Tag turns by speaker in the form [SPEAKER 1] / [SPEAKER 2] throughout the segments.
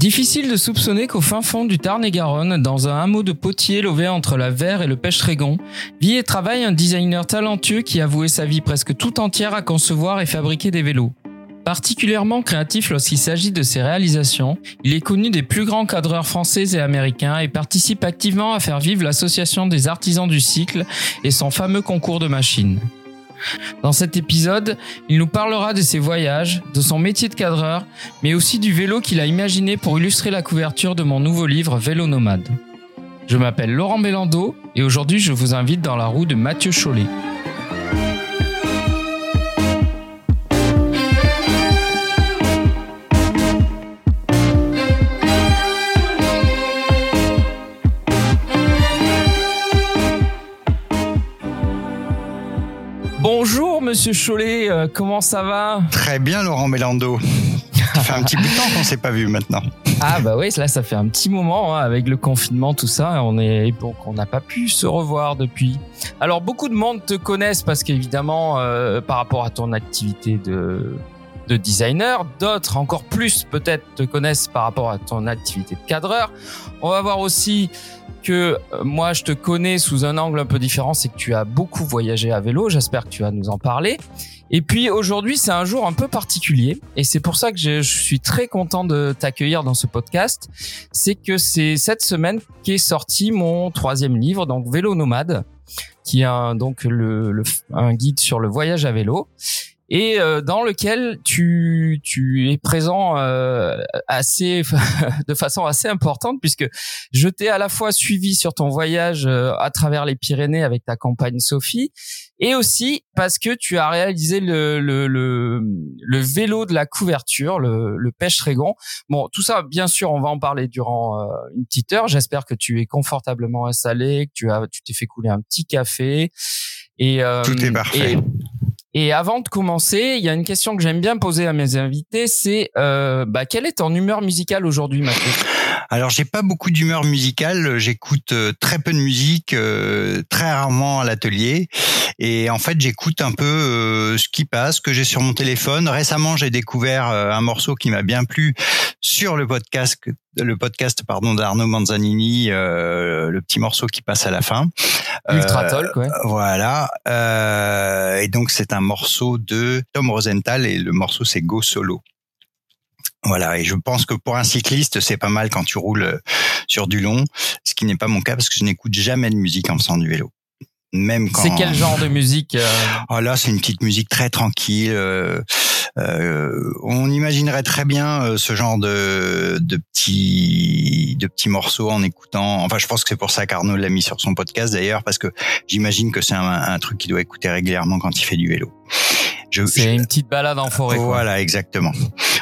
[SPEAKER 1] Difficile de soupçonner qu'au fin fond du Tarn-et-Garonne, dans un hameau de potier lové entre la Verre et le Pêche-Trégon, vit et travaille un designer talentueux qui a voué sa vie presque tout entière à concevoir et fabriquer des vélos. Particulièrement créatif lorsqu'il s'agit de ses réalisations, il est connu des plus grands cadreurs français et américains et participe activement à faire vivre l'association des artisans du cycle et son fameux concours de machines. Dans cet épisode, il nous parlera de ses voyages, de son métier de cadreur, mais aussi du vélo qu'il a imaginé pour illustrer la couverture de mon nouveau livre Vélo Nomade. Je m'appelle Laurent Bélando et aujourd'hui je vous invite dans la roue de Mathieu Chollet. Monsieur Chollet, euh, comment ça va
[SPEAKER 2] Très bien Laurent Mélando. ça fait un petit bout de temps qu'on s'est pas vu maintenant.
[SPEAKER 1] Ah bah oui, là ça fait un petit moment hein, avec le confinement tout ça, on est donc on n'a pas pu se revoir depuis. Alors beaucoup de monde te connaissent parce qu'évidemment euh, par rapport à ton activité de de designer, d'autres encore plus peut-être te connaissent par rapport à ton activité de cadreur. On va voir aussi que euh, moi je te connais sous un angle un peu différent, c'est que tu as beaucoup voyagé à vélo. J'espère que tu vas nous en parler. Et puis aujourd'hui, c'est un jour un peu particulier et c'est pour ça que je, suis très content de t'accueillir dans ce podcast. C'est que c'est cette semaine qu'est sorti mon troisième livre, donc Vélo Nomade, qui est donc le, un guide sur le voyage à vélo et euh, dans lequel tu tu es présent euh, assez de façon assez importante puisque je t'ai à la fois suivi sur ton voyage euh, à travers les Pyrénées avec ta compagne Sophie et aussi parce que tu as réalisé le le, le, le vélo de la couverture, le, le pêche-trégon. Bon, tout ça, bien sûr, on va en parler durant une petite heure. J'espère que tu es confortablement installé, que tu as tu t'es fait couler un petit café.
[SPEAKER 2] Et, tout est parfait.
[SPEAKER 1] Et avant de commencer, il y a une question que j'aime bien poser à mes invités, c'est euh, bah, quelle est ton humeur musicale aujourd'hui, Mathieu?
[SPEAKER 2] Alors, j'ai pas beaucoup d'humeur musicale. J'écoute euh, très peu de musique, euh, très rarement à l'atelier. Et en fait, j'écoute un peu euh, ce qui passe, que j'ai sur mon téléphone. Récemment, j'ai découvert un morceau qui m'a bien plu sur le podcast le podcast pardon d'Arnaud Manzanini, euh, le petit morceau qui passe à la fin.
[SPEAKER 1] Ultra Talk, ouais.
[SPEAKER 2] Voilà. Euh, et donc c'est un morceau de Tom Rosenthal et le morceau c'est Go Solo. Voilà, et je pense que pour un cycliste, c'est pas mal quand tu roules sur du long, ce qui n'est pas mon cas parce que je n'écoute jamais de musique en faisant du vélo.
[SPEAKER 1] Même quand. C'est quel genre de musique euh
[SPEAKER 2] Oh là, c'est une petite musique très tranquille. Euh, euh, on imaginerait très bien euh, ce genre de, de petits de petits morceaux en écoutant. Enfin, je pense que c'est pour ça qu'Arnaud l'a mis sur son podcast d'ailleurs, parce que j'imagine que c'est un, un truc qu'il doit écouter régulièrement quand il fait du vélo.
[SPEAKER 1] C'est une petite balade en forêt.
[SPEAKER 2] Voilà, exactement.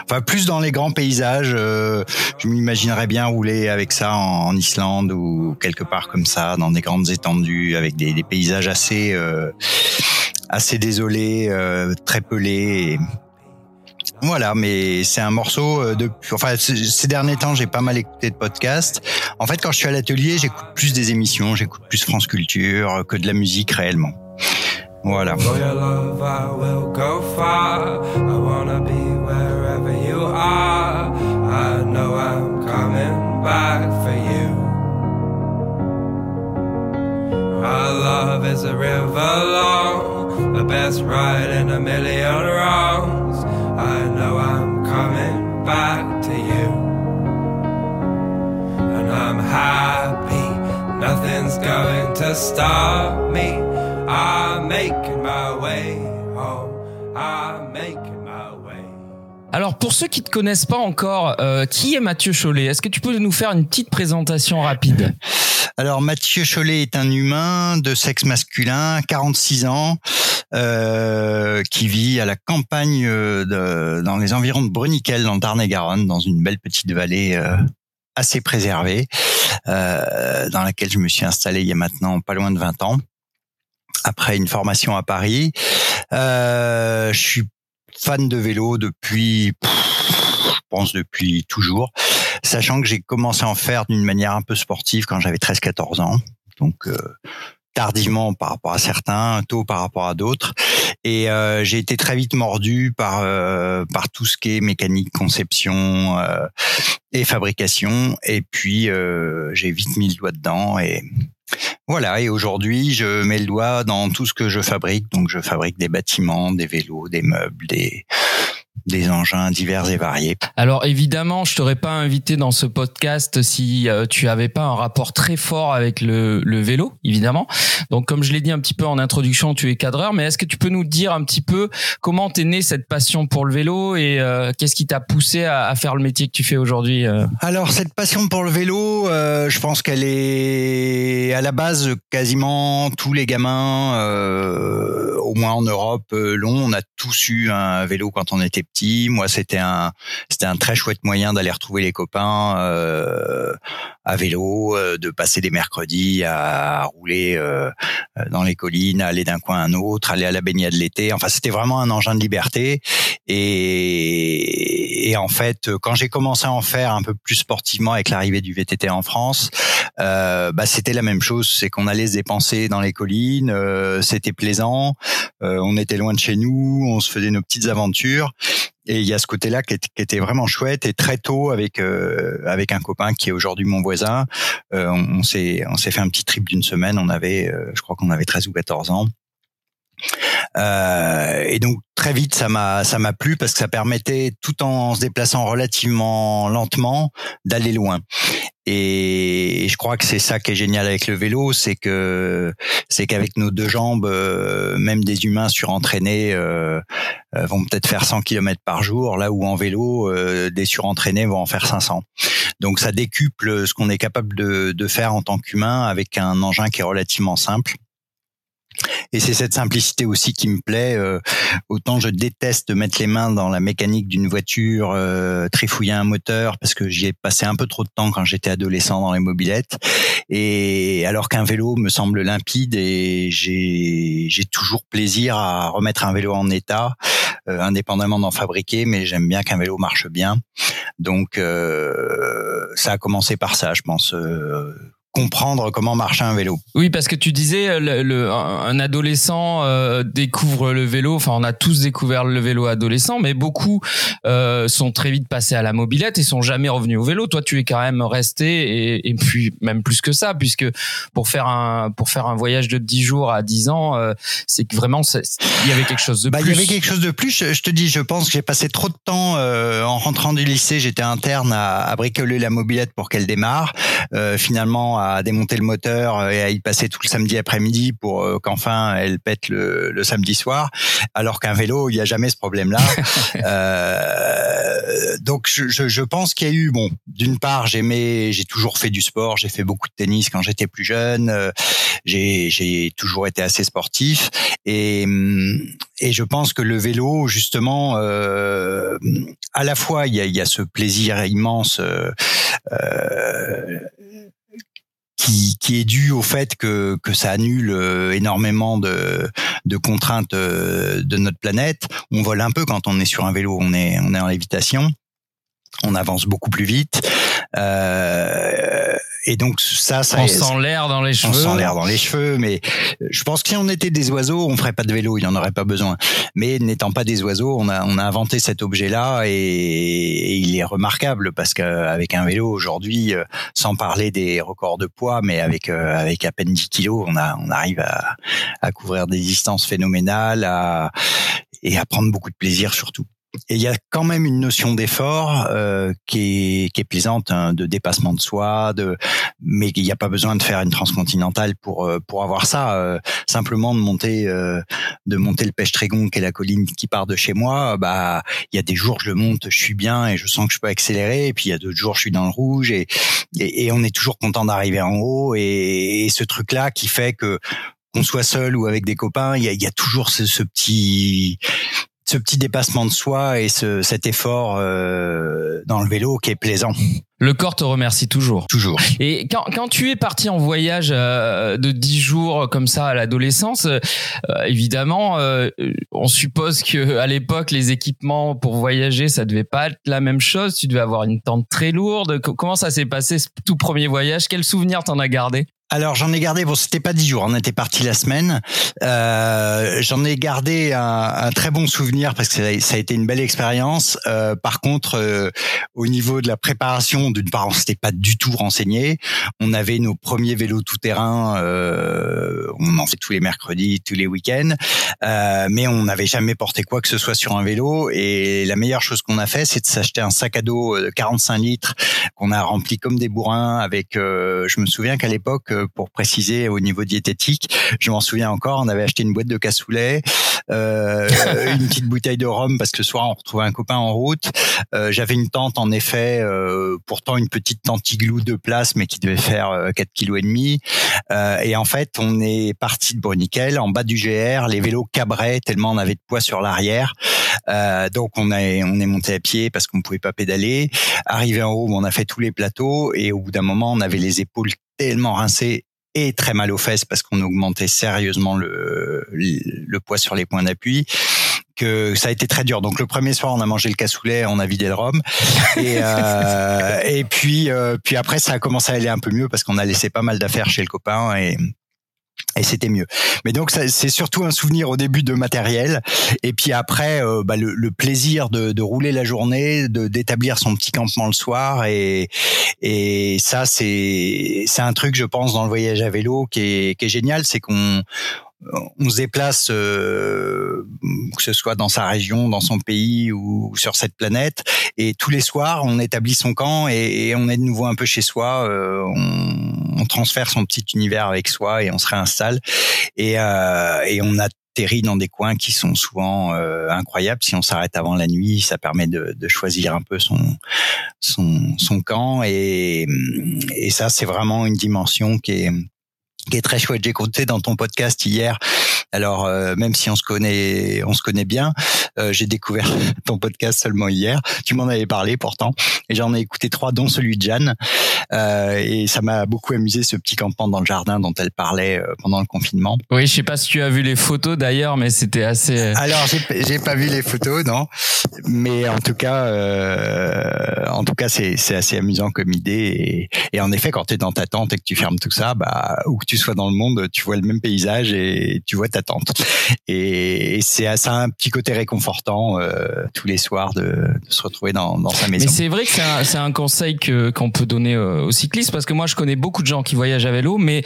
[SPEAKER 2] Enfin, plus dans les grands paysages. Euh, je m'imaginerais bien rouler avec ça en, Islande ou quelque part comme ça, dans des grandes étendues, avec des, des paysages assez euh, assez désolés, euh, très pelés. Voilà, mais c'est un morceau euh, de. Enfin, ces derniers temps, j'ai pas mal écouté de podcasts. En fait, quand je suis à l'atelier, j'écoute plus des émissions, j'écoute plus France Culture que de la musique réellement. Voilà. Our love
[SPEAKER 3] I will go far. I wanna be wherever you are. I know I'm coming back for you. My love
[SPEAKER 2] is a river long, the best ride in a million wrongs. I know I'm coming back to you. And I'm happy, nothing's going to stop me. I'm making my way home. I'm making my way. Alors pour ceux qui te connaissent pas encore, euh, qui est Mathieu Chollet? Est-ce que tu peux nous faire une petite présentation rapide? Alors Mathieu Chollet est un humain de sexe masculin, 46 ans, euh, qui vit à la campagne euh, de, dans les environs de Bruniquel, dans le Tarn-et-Garonne, dans une belle petite vallée euh, assez préservée, euh, dans laquelle je me suis installé il y a maintenant pas loin de 20 ans, après une formation à Paris. Euh, je suis fan de vélo depuis pense depuis toujours, sachant que j'ai commencé à en faire d'une manière un peu sportive quand j'avais 13-14 ans. Donc euh, tardivement par rapport à certains, tôt par rapport à d'autres. Et euh, j'ai été très vite mordu par euh, par tout ce qui est mécanique, conception euh, et fabrication. Et puis j'ai vite mis le doigt dedans et voilà, et aujourd'hui, je mets le doigt dans tout ce que je fabrique. Donc, je fabrique des bâtiments, des vélos, des meubles, des, des engins divers et variés.
[SPEAKER 1] Alors évidemment, je t'aurais pas invité dans ce podcast si euh, tu avais pas un rapport très fort avec le, le vélo, évidemment. Donc comme je l'ai dit un petit peu en introduction, tu es cadreur, mais est-ce que tu peux nous dire un petit peu comment t'es né cette passion pour le vélo et euh, qu'est-ce qui t'a poussé à, à, faire le métier que tu fais aujourd'hui euh
[SPEAKER 2] Alors cette passion pour le vélo, je pense qu'elle est à la base quasiment tous les gamins, au moins en Europe, l'ont. On a tous eu un vélo quand on était Moi, c'était un c'était un très chouette moyen d'aller retrouver les copains euh, à vélo, euh, de passer des mercredis à, rouler euh, dans les collines, à aller d'un coin à un autre, aller à la baignade l'été. Enfin, c'était vraiment un engin de liberté. Et, et en fait, quand j'ai commencé à en faire un peu plus sportivement avec l'arrivée du VTT en France, euh, bah, c'était la même chose. C'est qu'on allait se dépenser dans les collines, euh, c'était plaisant, euh, on était loin de chez nous, on se faisait nos petites aventures. Et il y a ce côté-là qui, était vraiment chouette. Et très tôt, avec euh, avec un copain qui est aujourd'hui mon voisin, euh, on, s'est on s'est fait un petit trip d'une semaine. On avait, euh, je crois qu'on avait 13 ou 14 ans. Euh, et donc très vite ça m'a ça m'a plu parce que ça permettait tout en se déplaçant relativement lentement d'aller loin. Et je crois que c'est ça qui est génial avec le vélo, c'est que c'est qu'avec nos deux jambes, euh, même des humains surentraînés euh, euh, vont peut-être faire 100 km par jour, là où en vélo, des surentraînés vont en faire 500. Donc ça décuple ce qu'on est capable de, de faire en tant qu'humain avec un engin qui est relativement simple. Et c'est cette simplicité aussi qui me plaît. Euh, autant je déteste mettre les mains dans la mécanique d'une voiture, euh, trifouiller un moteur, parce que j'y ai passé un peu trop de temps quand j'étais adolescent dans les mobilettes. Et alors qu'un vélo me semble limpide et j'ai toujours plaisir à remettre un vélo en état, euh, indépendamment d'en fabriquer, mais j'aime bien qu'un vélo marche bien. Donc euh, ça a commencé par ça, je pense comprendre comment marche un vélo.
[SPEAKER 1] Oui, parce que tu disais, euh, le, un adolescent euh, découvre le vélo. Enfin, on a tous découvert le vélo adolescent, mais beaucoup euh, sont très vite passés à la mobilette et sont jamais revenus au vélo. Toi, tu es quand même resté et, et puis même plus que ça, puisque pour faire un pour faire un voyage de 10 jours à 10 ans, euh, c'est que vraiment il y avait quelque chose de
[SPEAKER 2] bah,
[SPEAKER 1] plus.
[SPEAKER 2] Il y avait quelque chose de plus. Je, te dis, je pense que j'ai passé trop de temps en rentrant du lycée. J'étais interne à, à bricoler la mobilette pour qu'elle démarre. finalement à démonter le moteur euh, et à y passer tout le samedi après-midi pour euh, qu'enfin elle pète le, le, samedi soir. Alors qu'un vélo, il n'y a jamais ce problème-là. euh, donc je, je, je pense qu'il y a eu bon. D'une part, j'aimais, j'ai toujours fait du sport. J'ai fait beaucoup de tennis quand j'étais plus jeune. Euh, j'ai, toujours été assez sportif et hum, et je pense que le vélo, justement, euh, à la fois il y a, il y a ce plaisir immense. Euh, qui, qui est dû au fait que, que ça annule euh, énormément de, de contraintes euh, de notre planète. On vole un peu quand on est sur un vélo, on est, on est en lévitation, on avance beaucoup plus vite. Euh, et donc ça, ça
[SPEAKER 1] on sent l'air dans les cheveux.
[SPEAKER 2] On sent l'air dans les cheveux, mais je pense que si on était des oiseaux, on ferait pas de vélo, il y en aurait pas besoin. Mais n'étant pas des oiseaux, on a on a inventé cet objet-là et, il est remarquable parce qu'avec un vélo aujourd'hui, euh, sans parler des records de poids, mais avec euh, avec à peine 10 kilos, on a on arrive à, à couvrir des distances phénoménales, à, et à prendre beaucoup de plaisir surtout. Et il y a quand même une notion d'effort euh, qui, est, qui est plaisante, hein, de dépassement de soi, de, mais il n'y a pas besoin de faire une transcontinentale pour euh, pour avoir ça. Euh, simplement de monter euh, de monter le Pêche Trégon, qui est la colline qui part de chez moi. Bah, il y a des jours je le monte, je suis bien et je sens que je peux accélérer. Et puis il y a d'autres jours je suis dans le rouge et et, on est toujours content d'arriver en haut. Et, et ce truc là qui fait que qu'on soit seul ou avec des copains, il y a, y a toujours ce petit ce petit dépassement de soi et ce, cet effort euh, dans le vélo qui est plaisant.
[SPEAKER 1] Le corps te remercie toujours.
[SPEAKER 2] Toujours.
[SPEAKER 1] Et quand, quand tu es parti en voyage euh, de dix jours comme ça à l'adolescence, euh, évidemment, euh, on suppose que à l'époque les équipements pour voyager ça devait pas être la même chose. Tu devais avoir une tente très lourde. comment ça s'est passé ce tout premier voyage? Quel souvenir t'en as gardé?
[SPEAKER 2] Alors j'en ai gardé, bon c'était pas dix jours, on était parti la semaine. Euh, j'en ai gardé un, un, très bon souvenir parce que ça, a été une belle expérience. Euh, par contre, euh, au niveau de la préparation, d'une part on s'était pas du tout renseigné. On avait nos premiers vélos tout terrain, euh, on en fait tous les mercredis, tous les week-ends, euh, mais on n'avait jamais porté quoi que ce soit sur un vélo. Et la meilleure chose qu'on a fait, c'est de s'acheter un sac à dos de 45 litres qu'on a rempli comme des bourrins avec. je me souviens qu'à l'époque pour préciser au niveau diététique. Je m'en souviens encore, on avait acheté une boîte de cassoulet, euh, une petite bouteille de rhum parce que le soir on retrouvait un copain en route. Euh, J'avais une tente en effet, euh, pourtant une petite tente igloo de place mais qui devait faire 4 euh, kg et demi. Euh, et en fait, on est parti de Bruniquel en bas du GR, les vélos cabraient tellement on avait de poids sur l'arrière. Euh, donc on est on est monté à pied parce qu'on pouvait pas pédaler. Arrivé en haut, on a fait tous les plateaux et au bout d'un moment, on avait les épaules tellement rincées et très mal aux fesses parce qu'on augmentait sérieusement le, le poids sur les points d'appui que ça a été très dur. Donc le premier soir, on a mangé le cassoulet, on a vidé le rhum, et, euh, et puis euh, puis après ça a commencé à aller un peu mieux parce qu'on a laissé pas mal d'affaires chez le copain et et c'était mieux. Mais donc c'est surtout un souvenir au début de matériel, et puis après euh, bah, le, le, plaisir de, de, rouler la journée, de d'établir son petit campement le soir, et et ça c'est c'est un truc je pense dans le voyage à vélo qui est qui est génial, c'est qu'on on se déplace, euh, que ce soit dans sa région, dans son pays ou sur cette planète, et tous les soirs, on établit son camp et, on est de nouveau un peu chez soi. Euh, on, transfère son petit univers avec soi et on se réinstalle. Et, euh, et on atterrit dans des coins qui sont souvent incroyables. Si on s'arrête avant la nuit, ça permet de, choisir un peu son son, son camp et, et ça c'est vraiment une dimension qui est qui est très chouette. J'ai compté dans ton podcast hier. Alors euh, même si on se connaît, on se connaît bien, euh, j'ai découvert ton podcast seulement hier. Tu m'en avais parlé pourtant, et j'en ai écouté trois, dont celui de Jeanne. Euh, et ça m'a beaucoup amusé ce petit campement dans le jardin dont elle parlait pendant le confinement.
[SPEAKER 1] Oui, je sais pas si tu as vu les photos d'ailleurs, mais c'était assez.
[SPEAKER 2] Alors j'ai pas vu les photos, non. Mais en tout cas, en tout cas, c'est assez amusant comme idée. Et, et en effet, quand tu es dans ta tente et que tu fermes tout ça, bah où que tu sois dans le monde, tu vois le même paysage et tu vois ta Et, c'est ça un petit côté réconfortant euh, tous les soirs de, de se retrouver dans, dans, sa maison.
[SPEAKER 1] Mais c'est vrai que c'est un, un, conseil que qu'on peut donner euh, aux cyclistes parce que moi je connais beaucoup de gens qui voyagent à vélo, mais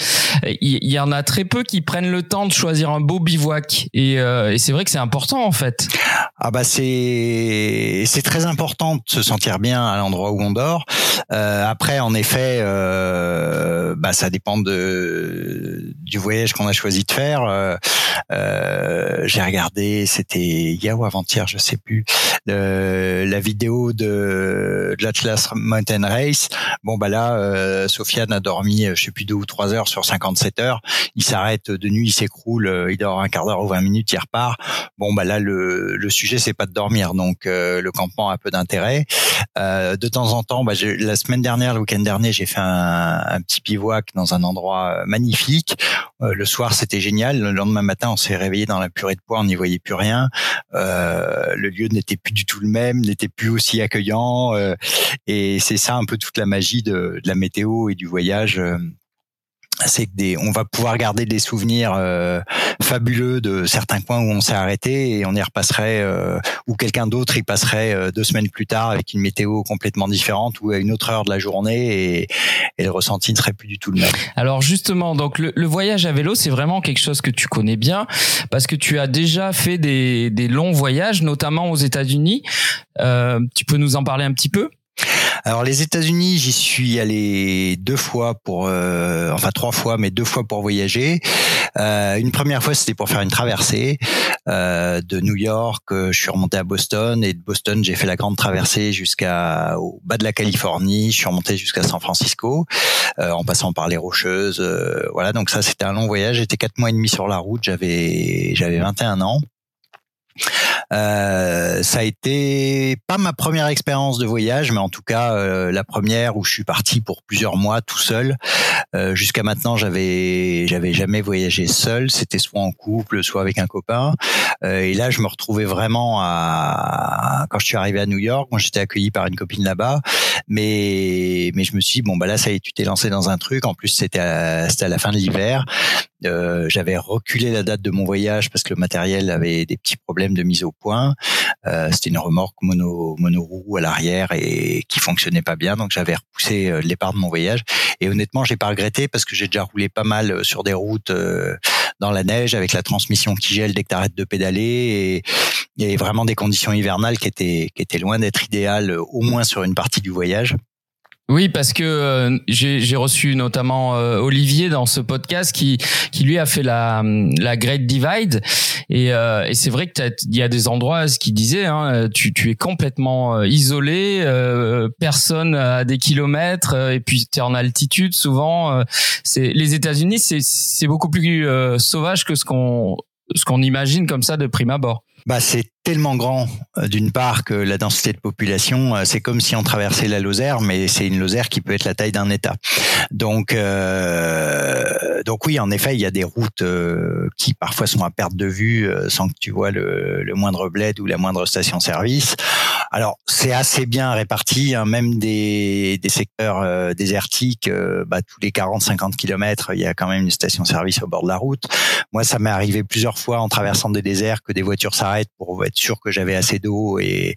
[SPEAKER 1] il y, en a très peu qui prennent le temps de choisir un beau bivouac. Et, euh, et c'est vrai que c'est important en fait.
[SPEAKER 2] Ah bah c'est c'est très important de se sentir bien à l'endroit où on dort. Euh, après, en effet, euh, bah ça dépend de du voyage qu'on a choisi de faire. Euh, euh J'ai regardé, c'était hier ou avant-hier, je sais plus, la vidéo de, de l'Atlas Mountain Race. Bon bah là, euh, Sofiane a dormi, je sais plus deux ou trois heures sur 57 heures. Il s'arrête de nuit, il s'écroule, il dort un quart d'heure ou 20 minutes, il repart. Bon bah là, le, le sujet c'est pas de dormir, donc euh, le campement a peu d'intérêt. Euh, de temps en temps, bah, la semaine dernière, le week-end dernier, j'ai fait un, petit bivouac dans un endroit euh, magnifique. le soir, c'était génial. Le lendemain on s'est réveillé dans la purée de poids, on n'y voyait plus rien. le lieu n'était plus du tout le même, n'était plus aussi accueillant. et c'est ça un peu toute la magie de, de la météo et du voyage c'est que des, on va pouvoir garder des souvenirs euh, fabuleux de certains coins où on s'est arrêté et on y repasserait euh, ou quelqu'un d'autre y passerait euh, deux semaines plus tard avec une météo complètement différente ou à une autre heure de la journée et, et le ressenti ne serait plus du tout le même.
[SPEAKER 1] Alors justement, donc le, le voyage à vélo, c'est vraiment quelque chose que tu connais bien parce que tu as déjà fait des, des longs voyages, notamment aux États-Unis. tu peux nous en parler un petit peu?
[SPEAKER 2] Alors les États-Unis, j'y suis allé deux fois pour, euh, enfin trois fois, mais deux fois pour voyager. Euh, une première fois, c'était pour faire une traversée euh, de New York. Je suis remonté à Boston et de Boston, j'ai fait la grande traversée jusqu'à au bas de la Californie. Je suis remonté jusqu'à San Francisco en passant par les Rocheuses. voilà, donc ça c'était un long voyage. J'étais quatre mois et demi sur la route. J'avais j'avais 21 ans. Euh, ça a été pas ma première expérience de voyage, mais en tout cas euh, la première où je suis parti pour plusieurs mois tout seul. Euh, jusqu'à maintenant, j'avais j'avais jamais voyagé seul. C'était soit en couple, soit avec un copain. et là, je me retrouvais vraiment à quand je suis arrivé à New York. Moi, j'étais accueilli par une copine là-bas. Mais mais je me suis dit, bon bah là ça y est, tu t'es lancé dans un truc. En plus c'était c'était à la fin de l'hiver. Euh, j'avais reculé la date de mon voyage parce que le matériel avait des petits problèmes de mise au point. Euh, C'était une remorque mono monoroue à l'arrière et qui fonctionnait pas bien, donc j'avais repoussé euh, le départ de mon voyage. Et honnêtement, j'ai pas regretté parce que j'ai déjà roulé pas mal euh, sur des routes euh, dans la neige avec la transmission qui gèle dès que t'arrêtes de pédaler et, et vraiment des conditions hivernales qui étaient qui étaient loin d'être idéales, au moins sur une partie du voyage.
[SPEAKER 1] Oui, parce que euh, j'ai reçu notamment euh, Olivier dans ce podcast qui qui lui a fait la la Great Divide et, euh, et c'est vrai que il y a des endroits ce qu'il disait hein, tu tu es complètement isolé, personne à des kilomètres et puis tu es en altitude souvent. c'est les États-Unis, c'est c'est beaucoup plus sauvage que ce qu'on ce qu'on imagine comme ça de prime abord.
[SPEAKER 2] Bah, c'est tellement grand euh, d'une part que la densité de population, euh, c'est comme si on traversait la Lozère, mais c'est une Lozère qui peut être la taille d'un État. Donc, euh, donc oui, en effet, il y a des routes qui parfois sont à perte de vue sans que tu vois le, le moindre bled ou la moindre station-service. Alors, c'est assez bien réparti, hein, même des, des secteurs désertiques, bah, tous les 40-50 kilomètres, il y a quand même une station-service au bord de la route. Moi, ça m'est arrivé plusieurs fois en traversant des déserts que des voitures s'arrêtent pour sûr que j'avais assez d'eau et,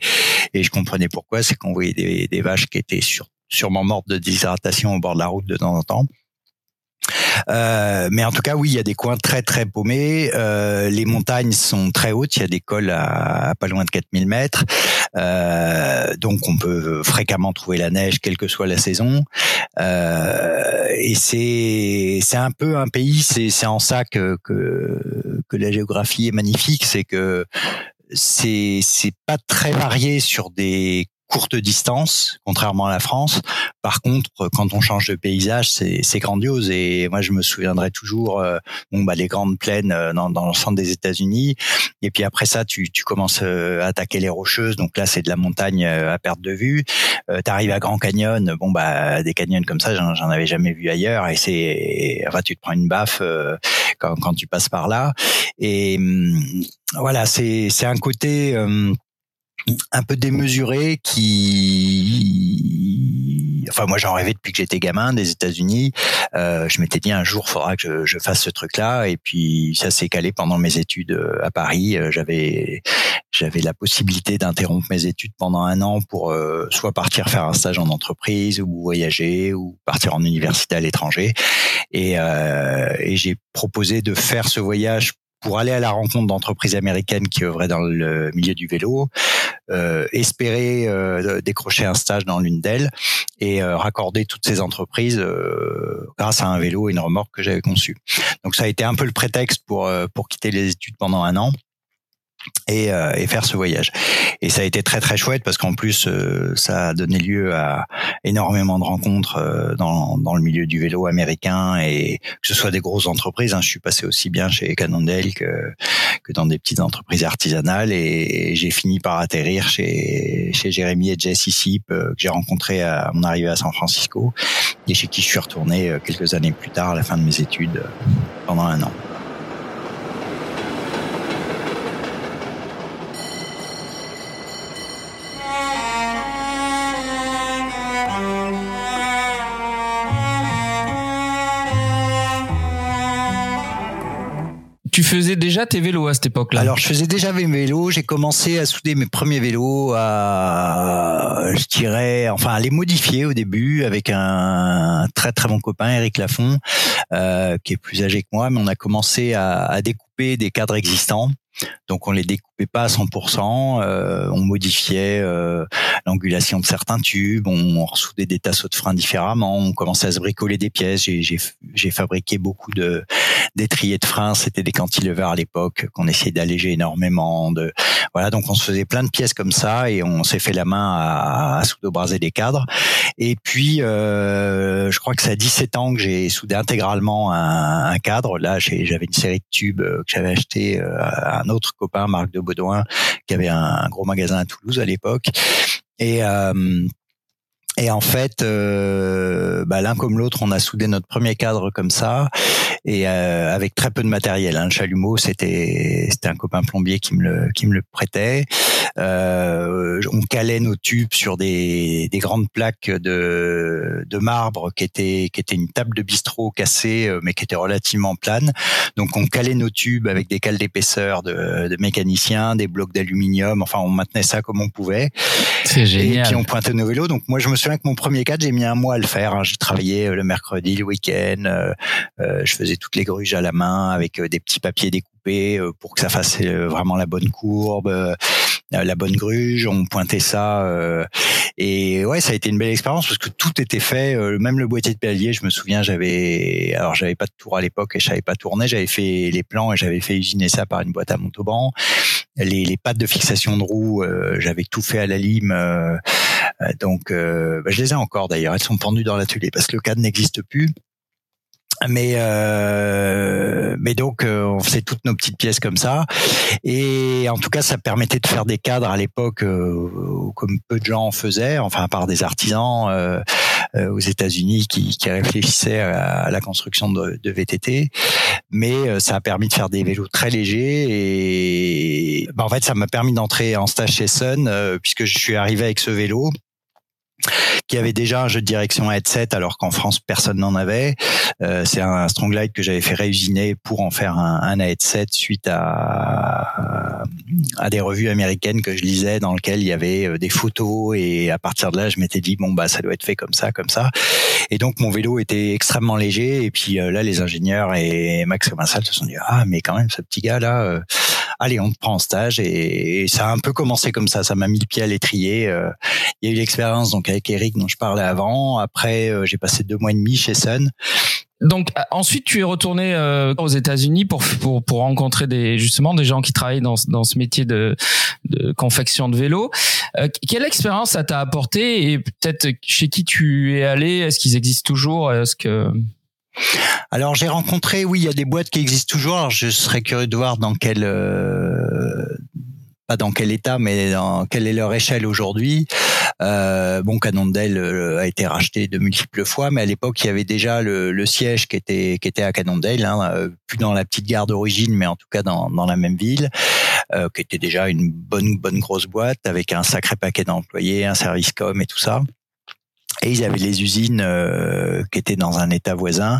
[SPEAKER 2] et je comprenais pourquoi. C'est qu'on voyait des, vaches qui étaient sûrement mortes de déshydratation au bord de la route de temps en temps. Euh, mais en tout cas, oui, il y a des coins très très paumés. Euh, les montagnes sont très hautes. Il y a des cols à, pas loin de 4000 mètres. Euh, donc, on peut fréquemment trouver la neige, quelle que soit la saison. Euh, et c'est c'est un peu un pays. C'est c'est en ça que, que que la géographie est magnifique. C'est que c'est c'est pas très varié sur des courtes distances, contrairement à la France. Par contre, quand on change de paysage, c'est grandiose. Et moi, je me souviendrai toujours, euh, bon, bah, les grandes plaines euh, dans, dans le centre des États-Unis. Et puis après ça, tu, tu commences euh, à attaquer les rocheuses. Donc là, c'est de la montagne à perte de vue. Euh, tu arrives à Grand Canyon. Bon, bah, des canyons comme ça, j'en avais jamais vu ailleurs. Et c'est, enfin, tu te prends une baffe quand, quand tu passes par là. Et hum, voilà, c'est un côté un peu démesuré qui enfin moi j'en rêvais depuis que j'étais gamin des États-Unis. Euh, je m'étais dit un jour faudra que je, je fasse ce truc là et puis ça s'est calé pendant mes études euh, à Paris. Euh, j'avais j'avais la possibilité d'interrompre mes études pendant un an pour euh, soit partir faire un stage en entreprise ou voyager ou partir en université à l'étranger. Et, euh, et j'ai proposé de faire ce voyage pour aller à la rencontre d'entreprises américaines qui œuvraient dans le milieu du vélo, espérer euh, décrocher un stage dans l'une d'elles et euh, raccorder toutes ces entreprises euh, grâce à un vélo et une remorque que j'avais conçu. Donc ça a été un peu le prétexte pour euh, pour quitter les études pendant un an et, euh, et, faire ce voyage. Et ça a été très très chouette parce qu'en plus euh, ça a donné lieu à énormément de rencontres euh, dans, dans le milieu du vélo américain et que ce soit des grosses entreprises. Hein, je suis passé aussi bien chez Cannondale que, que dans des petites entreprises artisanales et, j'ai fini par atterrir chez, chez Jérémy et Jess ici que j'ai rencontré à mon arrivée à San Francisco et chez qui je suis retourné quelques années plus tard à la fin de mes études pendant un an.
[SPEAKER 1] Tu faisais déjà tes vélos à cette époque-là?
[SPEAKER 2] Alors, je faisais déjà mes vélos. J'ai commencé à souder mes premiers vélos, à, je dirais, enfin, à les modifier au début avec un très très bon copain, Eric Lafont, euh, qui est plus âgé que moi. Mais on a commencé à, à découper des cadres existants donc on les découpait pas à 100%, euh, on modifiait euh, l'angulation de certains tubes, on, ressoudait des tasseaux de frein différemment, on commençait à se bricoler des pièces. J'ai fabriqué beaucoup de d'étriers de frein, c'était des cantilevers à l'époque qu'on essayait d'alléger énormément. De voilà, donc on se faisait plein de pièces comme ça et on s'est fait la main à, à soudobraser des cadres. Et puis euh, je crois que ça a 17 ans que j'ai soudé intégralement un, un cadre. Là, j'avais une série de tubes que j'avais acheté à un autre copain, Marc de Baudouin, qui avait un, gros magasin à Toulouse à l'époque. Et euh, et en fait, euh, bah, l'un comme l'autre, on a soudé notre premier cadre comme ça, et euh, avec très peu de matériel. Hein. Le chalumeau, c'était c'était un copain plombier qui me le qui me le prêtait. Euh, on calait nos tubes sur des, des grandes plaques de, de marbre qui étaient qui était une table de bistrot cassée, mais qui était relativement plane. Donc on calait nos tubes avec des cales d'épaisseur de, de mécaniciens, des blocs d'aluminium. Enfin, on maintenait ça comme on pouvait.
[SPEAKER 1] C'est génial.
[SPEAKER 2] Et puis on pointait nos vélos. Donc moi, je me souviens que mon premier cadre, j'ai mis un mois à le faire. Hein. J'ai travaillé le mercredi, le week-end. Euh, je faisais toutes les gruges à la main avec des petits papiers découpés pour que ça fasse vraiment la bonne courbe la bonne gruge, on pointait ça et ouais, ça a été une belle expérience parce que tout était fait, même le boîtier de pédalier, je me souviens, j'avais alors j'avais pas de tour à l'époque et je savais pas tourner, j'avais fait les plans et j'avais fait usiner ça par une boîte à Montauban. Les, les pattes de fixation de roue, j'avais tout fait à la lime donc bah, je les ai encore d'ailleurs, elles sont pendues dans l'atelier parce que le cadre n'existe plus mais euh, mais donc euh, on faisait toutes nos petites pièces comme ça. Et en tout cas ça permettait de faire des cadres à l'époque euh, comme peu de gens en faisaient enfin à part des artisans euh, euh, aux États-Unis qui, qui, réfléchissaient à, la construction de, de, VTT mais ça a permis de faire des vélos très légers et bah, en fait ça m'a permis d'entrer en stage chez Sun puisque je suis arrivé avec ce vélo qui avait déjà un jeu de direction à headset alors qu'en France personne n'en avait. Euh, c'est un Stronglide que j'avais fait réusiner pour en faire un, un headset suite à, à des revues américaines que je lisais dans lesquelles il y avait euh, des photos. Et à partir de là je m'étais dit bon bah ça doit être fait comme ça comme ça. Et donc mon vélo était extrêmement léger. Et puis euh, là les ingénieurs et Max Comensal se sont dit ah mais quand même ce petit gars là euh, allez, on te prend en stage. Et, ça a un peu commencé comme ça. Ça m'a mis le pied à l'étrier. Euh, il y a eu l'expérience donc avec Eric dont je parlais avant. Après, euh, j'ai passé deux mois et demi chez Sun.
[SPEAKER 1] Donc euh, ensuite tu es retourné aux États-Unis pour, pour pour rencontrer des justement des gens qui travaillent dans dans ce métier de, de confection de vélos. quelle expérience ça t'a apporté et peut-être chez qui tu es allé? Est-ce qu'ils existent toujours? Est-ce que
[SPEAKER 2] alors j'ai rencontré, oui, il y a des boîtes qui existent toujours. Je serais curieux de voir dans quel, euh, pas dans quel état, mais dans quelle est leur échelle aujourd'hui. Euh, bon, Cannondale euh, a été racheté de multiples fois, mais à l'époque il y avait déjà le, siège qui était à Cannondale, hein, plus dans la petite gare d'origine, mais en tout cas dans, la même ville, qui était déjà une bonne bonne grosse boîte avec un sacré paquet d'employés, un service com et tout ça. Et ils avaient les usines euh, qui étaient dans un état voisin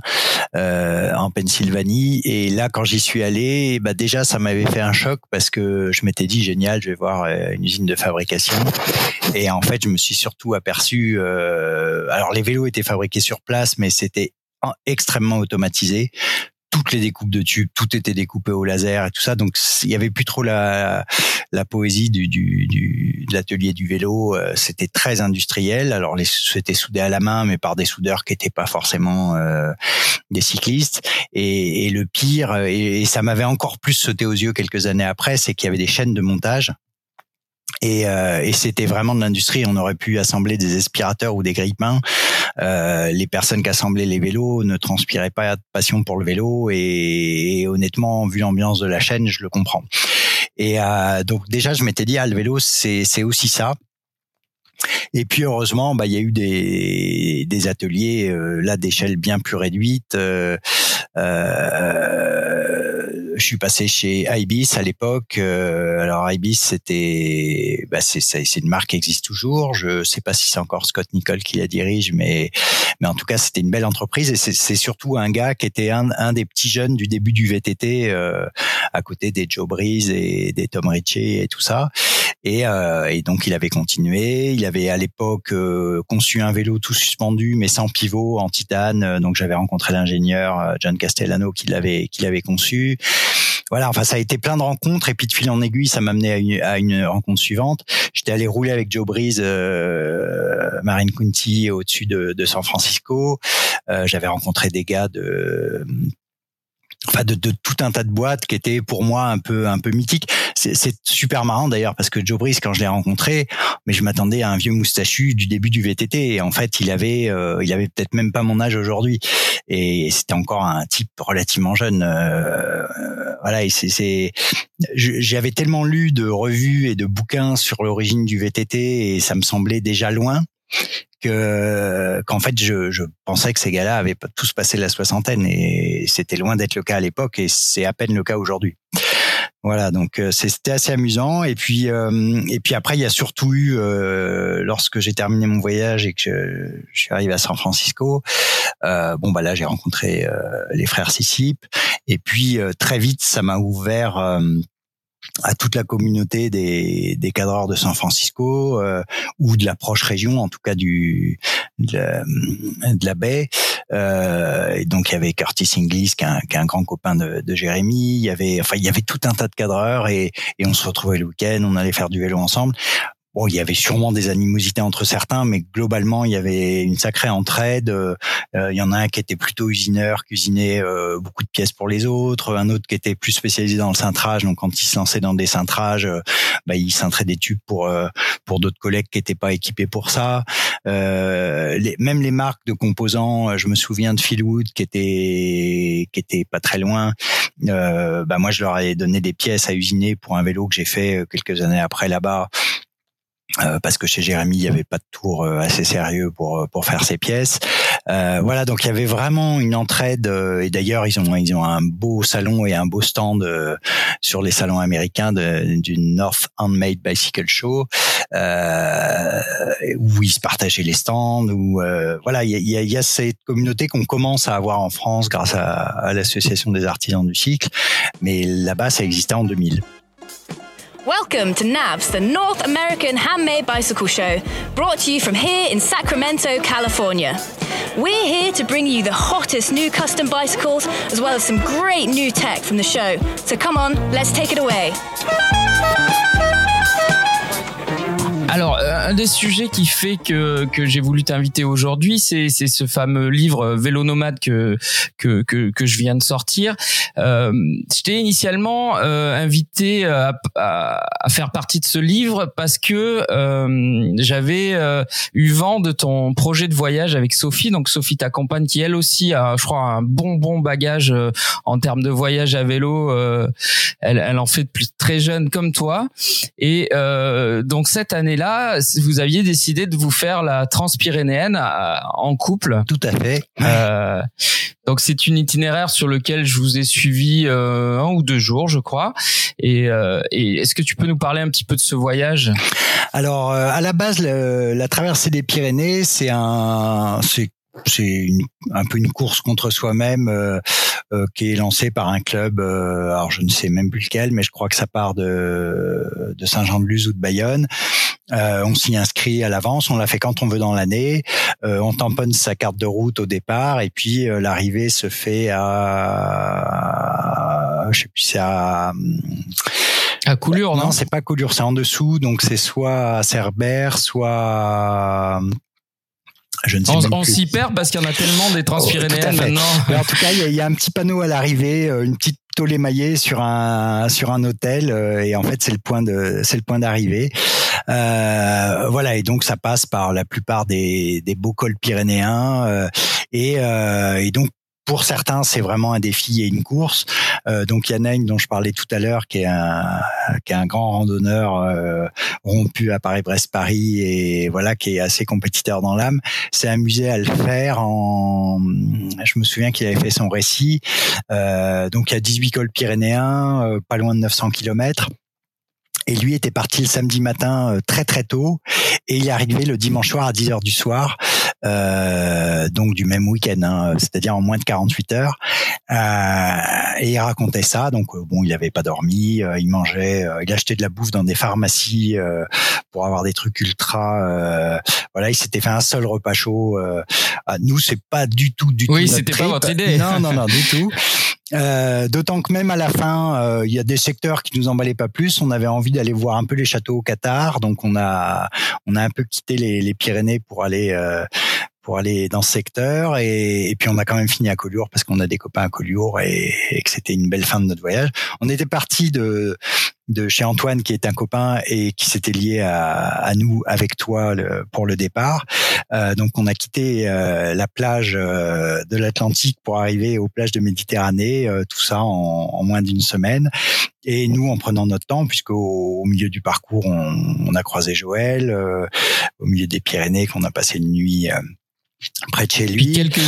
[SPEAKER 2] euh, en Pennsylvanie. Et là, quand j'y suis allé, bah déjà, ça m'avait fait un choc parce que je m'étais dit génial, je vais voir euh, une usine de fabrication. Et en fait, je me suis surtout aperçu. Euh, alors, les vélos étaient fabriqués sur place, mais c'était extrêmement automatisé toutes les découpes de tubes, tout était découpé au laser et tout ça. Donc il y avait plus trop la, la poésie du, du, du de l'atelier du vélo. Euh, c'était très industriel. Alors les c'était soudé à la main, mais par des soudeurs qui n'étaient pas forcément euh, des cyclistes. Et, et le pire, et, ça m'avait encore plus sauté aux yeux quelques années après, c'est qu'il y avait des chaînes de montage et, euh, et c'était vraiment de l'industrie. On aurait pu assembler des aspirateurs ou des grippins. Euh, les personnes qui assemblaient les vélos ne transpiraient pas de passion pour le vélo. Et, honnêtement, vu l'ambiance de la chaîne, je le comprends. Et euh, donc déjà, je m'étais dit, ah, le vélo, c'est aussi ça. Et puis heureusement, bah il y a eu des, des ateliers euh, là d'échelle bien plus réduite. Euh, euh, je suis passé chez Ibis à l'époque. Euh, alors Ibis, c'était, bah c'est, une marque qui existe toujours. Je sais pas si c'est encore Scott Nicole qui la dirige, mais mais en tout cas c'était une belle entreprise et c'est surtout un gars qui était un, un des petits jeunes du début du VTT euh, à côté des Joe Breeze et des Tom Ritchie et tout ça. Et, euh, et donc il avait continué. Il avait à l'époque euh, conçu un vélo tout suspendu mais sans pivot en titane. Donc j'avais rencontré l'ingénieur John Castellano qui l'avait qui l'avait conçu voilà, enfin ça a été plein de rencontres et puis de fil en aiguille, ça m'a amené à une, rencontre suivante. J'étais allé rouler avec Joe Breeze, euh, Marine County au-dessus de, de, San Francisco. Euh, J'avais rencontré des gars de enfin de, de, tout un tas de boîtes qui étaient pour moi un peu un peu mythiques. C'est super marrant d'ailleurs parce que Joe Brice quand je l'ai rencontré, mais je m'attendais à un vieux moustachu du début du VTT et en fait il avait euh, il avait peut-être même pas mon âge aujourd'hui et c'était encore un type relativement jeune. Euh, voilà c'est j'avais tellement lu de revues et de bouquins sur l'origine du VTT et ça me semblait déjà loin que qu'en fait je, je, pensais que ces gars-là avaient tous passé la soixantaine et c'était loin d'être le cas à l'époque et c'est à peine le cas aujourd'hui. Voilà, donc c'était assez amusant. Et puis et puis après, il y a surtout eu lorsque j'ai terminé mon voyage et que je, suis arrivé à San Francisco. bon bah là, j'ai rencontré les frères Sissip. Et puis très vite, ça m'a ouvert à toute la communauté des, des cadreurs de San Francisco euh, ou de la proche région, en tout cas du de la, baie. Euh, donc il y avait Curtis Inglis, qui est un, qui est un grand copain de, de, Jérémy. Il y avait, enfin il y avait tout un tas de cadreurs et, et on se retrouvait le week-end, on allait faire du vélo ensemble. Bon, il y avait sûrement des animosités entre certains, mais globalement, il y avait une sacrée entraide. Euh, il y en a un qui était plutôt usineur, cuisinait euh, beaucoup de pièces pour les autres. Un autre qui était plus spécialisé dans le cintrage. Donc, quand il se lançait dans des cintrages, euh, bah, il cintrait des tubes pour pour d'autres collègues qui n'étaient pas équipés pour ça. Les, même les marques de composants, je me souviens de Philwood qui était qui était pas très loin. bah moi, je leur ai donné des pièces à usiner pour un vélo que j'ai fait quelques années après là-bas. Euh, parce que chez Jérémy il n'y avait pas de tour euh, assez sérieux pour euh, pour faire ses pièces. Euh, voilà, donc il y avait vraiment une entraide. et d'ailleurs, ils ont ils ont un beau salon et un beau stand sur les salons américains de, du North Handmade Bicycle Show, où ils se partageaient les stands. Où voilà, il y a, y a, cette communauté qu'on commence à avoir en France grâce à, à l'association des artisans du cycle, mais là-bas, ça existait en 2000.
[SPEAKER 4] Welcome to NABS, the North American Handmade Bicycle Show, brought to you from here in Sacramento, California. We're here to bring you the hottest new custom bicycles, as well as some great new tech from the show. So come on, let's take it away.
[SPEAKER 1] Alors, euh, un des sujets qui fait que, que j'ai voulu t'inviter aujourd'hui, c'est, ce fameux livre euh, Vélo nomade que, que, que, que je viens de sortir. Euh, je t'ai initialement euh, invité à, à, à, faire partie de ce livre parce que euh, j'avais eu vent de ton projet de voyage avec Sophie. Donc Sophie t'accompagne, qui elle aussi a, je crois, un bon bon bagage en termes de voyage à vélo. elle, elle en fait depuis très jeune comme toi. Et donc cette année-là vous aviez décidé de vous faire la transpyrénéenne euh, en couple.
[SPEAKER 2] Tout à fait. Euh,
[SPEAKER 1] donc c'est une itinéraire sur lequel je vous ai suivi euh, un ou deux jours, je crois. Et, est-ce que tu peux nous parler un petit peu de ce voyage?
[SPEAKER 2] Alors à la base, la traversée des Pyrénées, c'est un, c'est c'est un peu une course contre soi-même euh, euh, qui est lancée par un club. Euh, alors je ne sais même plus lequel, mais je crois que ça part de, de Saint-Jean-de-Luz ou de Bayonne. On s'y inscrit à l'avance, on l'a fait quand on veut dans l'année. on tamponne sa carte de route au départ et puis l'arrivée se fait à, je sais plus, c'est à
[SPEAKER 1] à Coulure, non,
[SPEAKER 2] non? c'est pas Coulure, c'est en dessous, donc c'est soit à Cerbère, soit
[SPEAKER 1] je ne sais on, on s'y perd parce qu'il y en a tellement des transpyrénéennes maintenant.
[SPEAKER 2] en tout cas, il y, a, un petit panneau à l'arrivée, euh, une petite tôle émaillée sur un sur un hôtel euh, et en fait c'est le point de c'est le point d'arrivée. Euh, voilà et donc ça passe par la plupart des, des beaux cols pyrénéens euh, et, euh, et donc pour certains, c'est vraiment un défi et une course. Euh, donc Yann dont je parlais tout à l'heure, qui est un qui est un grand randonneur euh, rompu à Paris-Brest-Paris et voilà qui est assez compétiteur dans l'âme, s'est amusé à le faire. En, je me souviens qu'il avait fait son récit. Euh, donc il y a 18 cols pyrénéens, pas loin de 900 kilomètres. Et lui était parti le samedi matin euh, très très tôt. Et il est arrivé le dimanche soir à 10 heures du soir, euh, donc du même week-end, hein, c'est-à-dire en moins de 48 heures. Euh, et il racontait ça. Donc euh, bon, il avait pas dormi, euh, il mangeait, il achetait de la bouffe dans des pharmacies pour avoir des trucs ultra. voilà, il s'était fait un seul repas chaud. À nous, c'est pas du tout du
[SPEAKER 1] tout.
[SPEAKER 2] Oui,
[SPEAKER 1] c'était pas votre idée.
[SPEAKER 2] Non, non, non, du tout. Euh, D'autant que même à la fin, euh, il y a des secteurs qui nous emballaient pas plus. On avait envie d'aller voir un peu les châteaux au Qatar, donc on a on a un peu quitté les, les Pyrénées pour aller euh, pour aller dans ce secteur et, et, puis on a quand même fini à Collioure parce qu'on a des copains à Collioure et, et que c'était une belle fin de notre voyage. On était parti de de chez Antoine qui est un copain et qui s'était lié à, à, nous avec toi le, pour le départ. Euh, donc on a quitté euh, la plage euh, de l'Atlantique pour arriver aux plages de Méditerranée, euh, tout ça en, en moins d'une semaine. Et nous, en prenant notre temps, puisqu'au au milieu du parcours, on, on a croisé Joël, euh, au milieu des Pyrénées, qu'on a passé une nuit près de chez lui.
[SPEAKER 1] quelques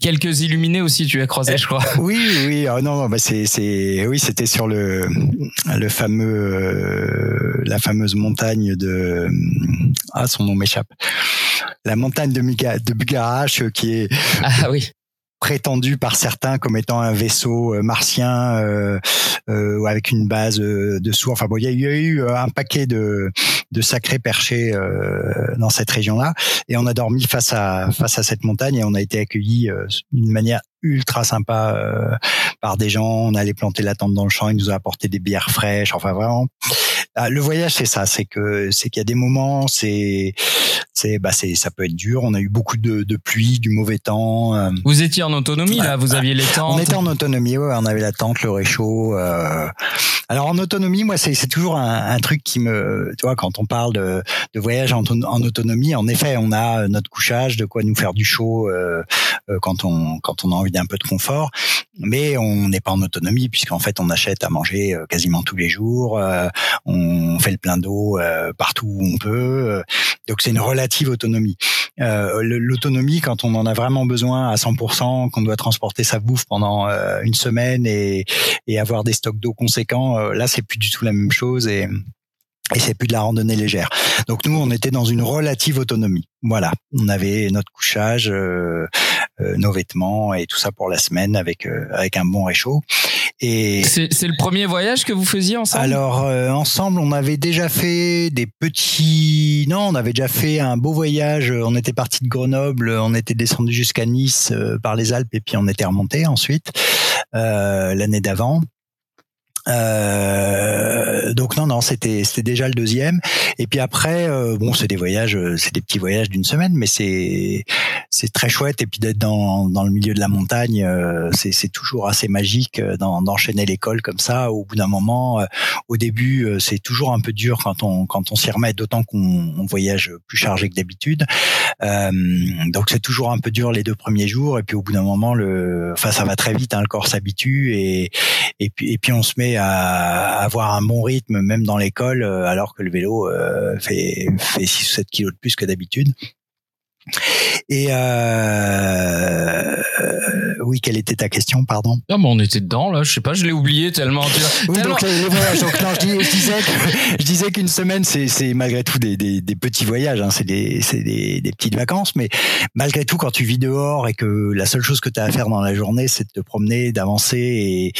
[SPEAKER 1] Quelques illuminés aussi, tu as croisé, je crois.
[SPEAKER 2] Oui, oui. Oh non, bah c'est, c'est, oui, c'était sur le, le fameux, euh, la fameuse montagne de, ah, son nom m'échappe. La montagne de, de Bugarache, qui est.
[SPEAKER 1] Ah oui
[SPEAKER 2] prétendu par certains comme étant un vaisseau euh, martien euh, euh, avec une base euh, dessous. Enfin bon, il y, a eu un paquet de, de sacrés perchés dans cette région-là, et on a dormi face à face à cette montagne et on a été accueillis d'une manière ultra sympa par des gens. On allait planter la tente dans le champ, ils nous ont apporté des bières fraîches. Enfin vraiment, ah, le voyage c'est ça, c'est que c'est qu'il y a des moments, c'est c'est bah c'est ça peut être dur. On a eu beaucoup de, de pluie, du mauvais temps.
[SPEAKER 1] Euh. Vous étiez en autonomie là, vous aviez les tentes.
[SPEAKER 2] On était en autonomie, ouais, on avait la tente, le réchaud. Euh. Alors en autonomie, moi c'est toujours un, un, truc qui me, tu vois, quand on parle de, de voyage en, en, autonomie, en effet, on a notre couchage, de quoi nous faire du chaud euh, euh quand on quand on a envie d'un peu de confort, mais on n'est pas en autonomie puisqu'en fait on achète à manger euh, quasiment tous les jours, on fait le plein d'eau partout où on peut, donc c'est une relative autonomie. Euh, l'autonomie, quand on en a vraiment besoin à 100%, qu'on doit transporter sa bouffe pendant euh, une semaine et, et avoir des stocks d'eau conséquents, euh, là c'est plus du tout la même chose et et c'est plus de la randonnée légère. Donc nous, on était dans une relative autonomie. Voilà, on avait notre couchage, euh, euh, nos vêtements et tout ça pour la semaine avec euh, avec un bon réchaud.
[SPEAKER 1] Et c'est le premier voyage que vous faisiez ensemble?
[SPEAKER 2] Alors ensemble, on avait déjà fait des petits. Non, on avait déjà fait un beau voyage. On était parti de Grenoble, on était descendu jusqu'à Nice par les Alpes et puis on était remonté ensuite l'année d'avant. Euh, donc non non c'était c'était déjà le deuxième. Et puis après euh, bon c'est des voyages euh, c'est des petits voyages d'une semaine mais c'est c'est très chouette. Et puis d'être dans dans le milieu de la montagne euh, c'est c'est toujours assez magique d'enchaîner l'école comme ça. Au bout d'un moment au début c'est toujours un peu dur quand on quand on s'y remet d'autant qu'on on voyage plus chargé que d'habitude. Donc c'est toujours un peu dur les deux premiers jours. Et puis au bout d'un moment le enfin ça va très vite hein, le corps s'habitue et et puis et puis on se met à avoir un bon rythme même dans l'école euh, alors que le vélo euh, fait fait 6 ou 7 kilos de plus que d'habitude. Et euh, oui, quelle était ta question, pardon?
[SPEAKER 1] Non, mais on était dedans là. Je sais pas, je l'ai oublié tellement.
[SPEAKER 2] Oui, donc les, voyages. Donc non, je, disais, je disais qu'une semaine, c'est malgré tout des, des, des, petits voyages. Hein, c'est des, des, des petites vacances, mais malgré tout, quand tu vis dehors et que la seule chose que tu as à faire dans la journée, c'est de te promener, d'avancer et,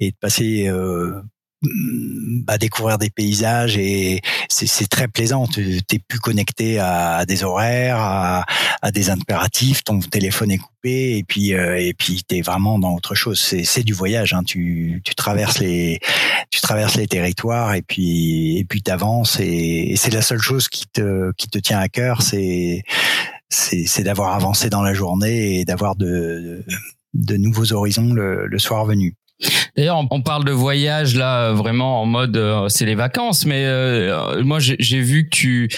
[SPEAKER 2] et de passer euh, bah, découvrir des paysages et c'est très plaisant. Tu t'es plus connecté à, des horaires, à, à, des impératifs. Ton téléphone est coupé et puis euh, et puis t'es vraiment dans autre chose. C'est du voyage. Hein. Tu, tu traverses les tu traverses les territoires et puis et puis t'avances et, c'est la seule chose qui te qui te tient à cœur. C'est c'est d'avoir avancé dans la journée et d'avoir de, de nouveaux horizons le, le soir venu.
[SPEAKER 1] D'ailleurs, on parle de voyage là, vraiment en mode euh, c'est les vacances, mais euh, moi j'ai vu que tu,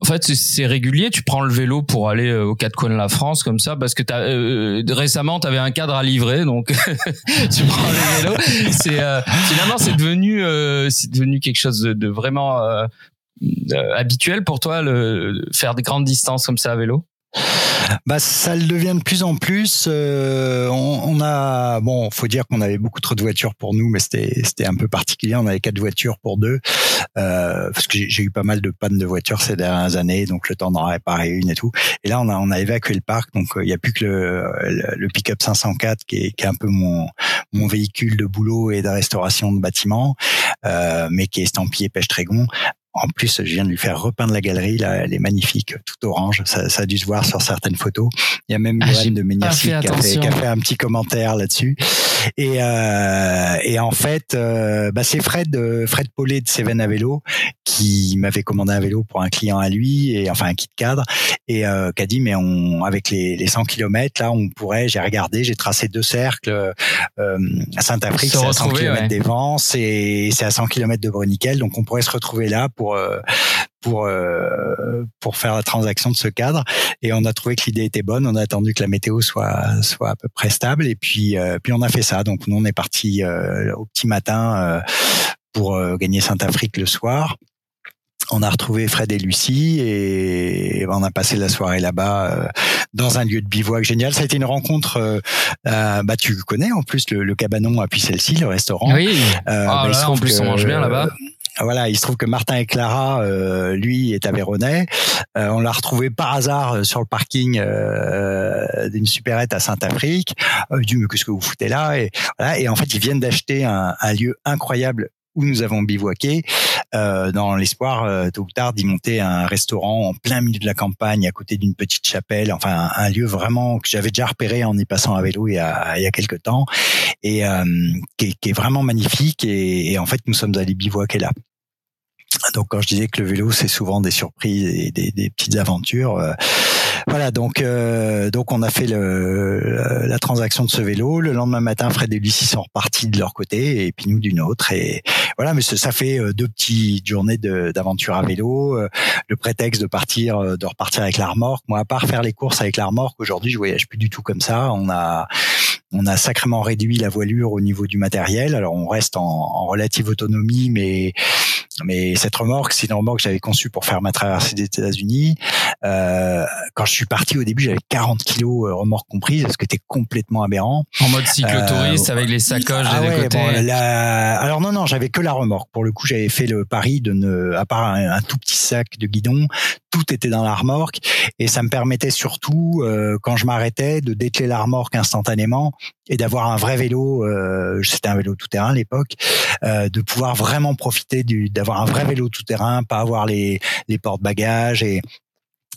[SPEAKER 1] en fait, c'est régulier. Tu prends le vélo pour aller euh, aux quatre coins de la France comme ça, parce que as, récemment tu avais un cadre à livrer, donc tu prends le vélo. C'est finalement c'est devenu c'est devenu quelque chose de, de vraiment habituel pour toi, le faire des grandes distances comme ça à vélo?
[SPEAKER 2] Bah, ça le devient de plus en plus. Euh, on, a, bon, faut dire qu'on avait beaucoup trop de voitures pour nous, mais c'était c'était un peu particulier. On avait quatre voitures pour deux, euh, parce que j'ai eu pas mal de pannes de voitures ces dernières années, donc le temps d'en réparer une et tout. Et là, on a on a évacué le parc, donc euh, il n'y a plus que le, le, pick-up 504 qui est, qui est un peu mon mon véhicule de boulot et de restauration de bâtiments, euh, mais qui est estampillé Pêche Trégon en plus, je viens de lui faire repeindre la galerie. Là, elle est magnifique, tout orange. Ça, ça a dû se voir sur certaines photos. Il y a même ah, de Méniercy qui, a fait, qui a fait un petit commentaire là-dessus. Et, euh, et en fait, euh, bah c'est Fred, euh, Fred Paulet de Seven à vélo qui m'avait commandé un vélo pour un client à lui, et enfin un kit cadre, et euh, qui a dit mais on avec les, les 100 km là, on pourrait. J'ai regardé, j'ai tracé deux cercles. À Saint-Afrique, c'est à 100 km des vents, c'est à 100 km de Bruniquel, donc on pourrait se retrouver là pour euh, pour euh, pour faire la transaction de ce cadre et on a trouvé que l'idée était bonne on a attendu que la météo soit soit à peu près stable et puis euh, puis on a fait ça donc nous on est parti au petit matin pour gagner Saint-Afrique le soir on a retrouvé Fred et Lucie et on a passé la soirée là-bas euh, dans un lieu de bivouac génial. Ça a été une rencontre. Euh, euh bah tu connais en plus le, cabanon à celle-ci, le restaurant.
[SPEAKER 1] Oui. Euh, ah bah, en plus on mange bien là-bas.
[SPEAKER 2] Voilà, il se trouve que Martin et Clara, euh, lui, est à Véronais. on l'a retrouvé par hasard sur le parking d'une supérette à Saint-Afrique. Euh, il dit mais qu'est-ce que vous foutez là? Et, voilà, et en fait, ils viennent d'acheter un, un lieu incroyable où nous avons bivouaqué, euh, dans l'espoir euh, tôt ou tard d'y monter un restaurant en plein milieu de la campagne, à côté d'une petite chapelle, enfin un, lieu vraiment que j'avais déjà repéré en y passant à vélo il y a, il y a quelques temps, et euh, qui, est, qui, est, vraiment magnifique. Et, et en fait, nous sommes allés bivouaquer là. Donc quand je disais que le vélo c'est souvent des surprises et des, des petites aventures, euh, voilà, donc euh, donc on a fait le, la transaction de ce vélo. Le lendemain matin, Fred et Lucie sont repartis de leur côté et puis nous d'une autre. Et voilà, mais ça fait euh, deux petites journées d'aventure à vélo. Euh, le prétexte de partir, de repartir avec la remorque. Moi, à part faire les courses avec la remorque, aujourd'hui, je voyage plus du tout comme ça. On a on a sacrément réduit la voilure au niveau du matériel. Alors on reste en, en relative autonomie, mais mais cette remorque, c'est une remorque que j'avais conçue pour faire ma traversée des États-Unis. Euh, quand je suis parti au début, j'avais 40 kilos euh, remorque comprise, ce qui était complètement aberrant.
[SPEAKER 1] En mode cyclotouriste euh, avec les sacoches ah des côtés.
[SPEAKER 2] Alors non, non, j'avais que la remorque. Pour le coup, j'avais fait le pari de ne, à part un, tout petit sac de guidon, tout était dans la remorque et ça me permettait surtout, euh, quand je m'arrêtais, de dételer la remorque instantanément et d'avoir un vrai vélo. Euh, C'était un vélo tout terrain à l'époque, euh, de pouvoir vraiment profiter du, d'avoir un vrai vélo tout terrain, pas avoir les les portes bagages et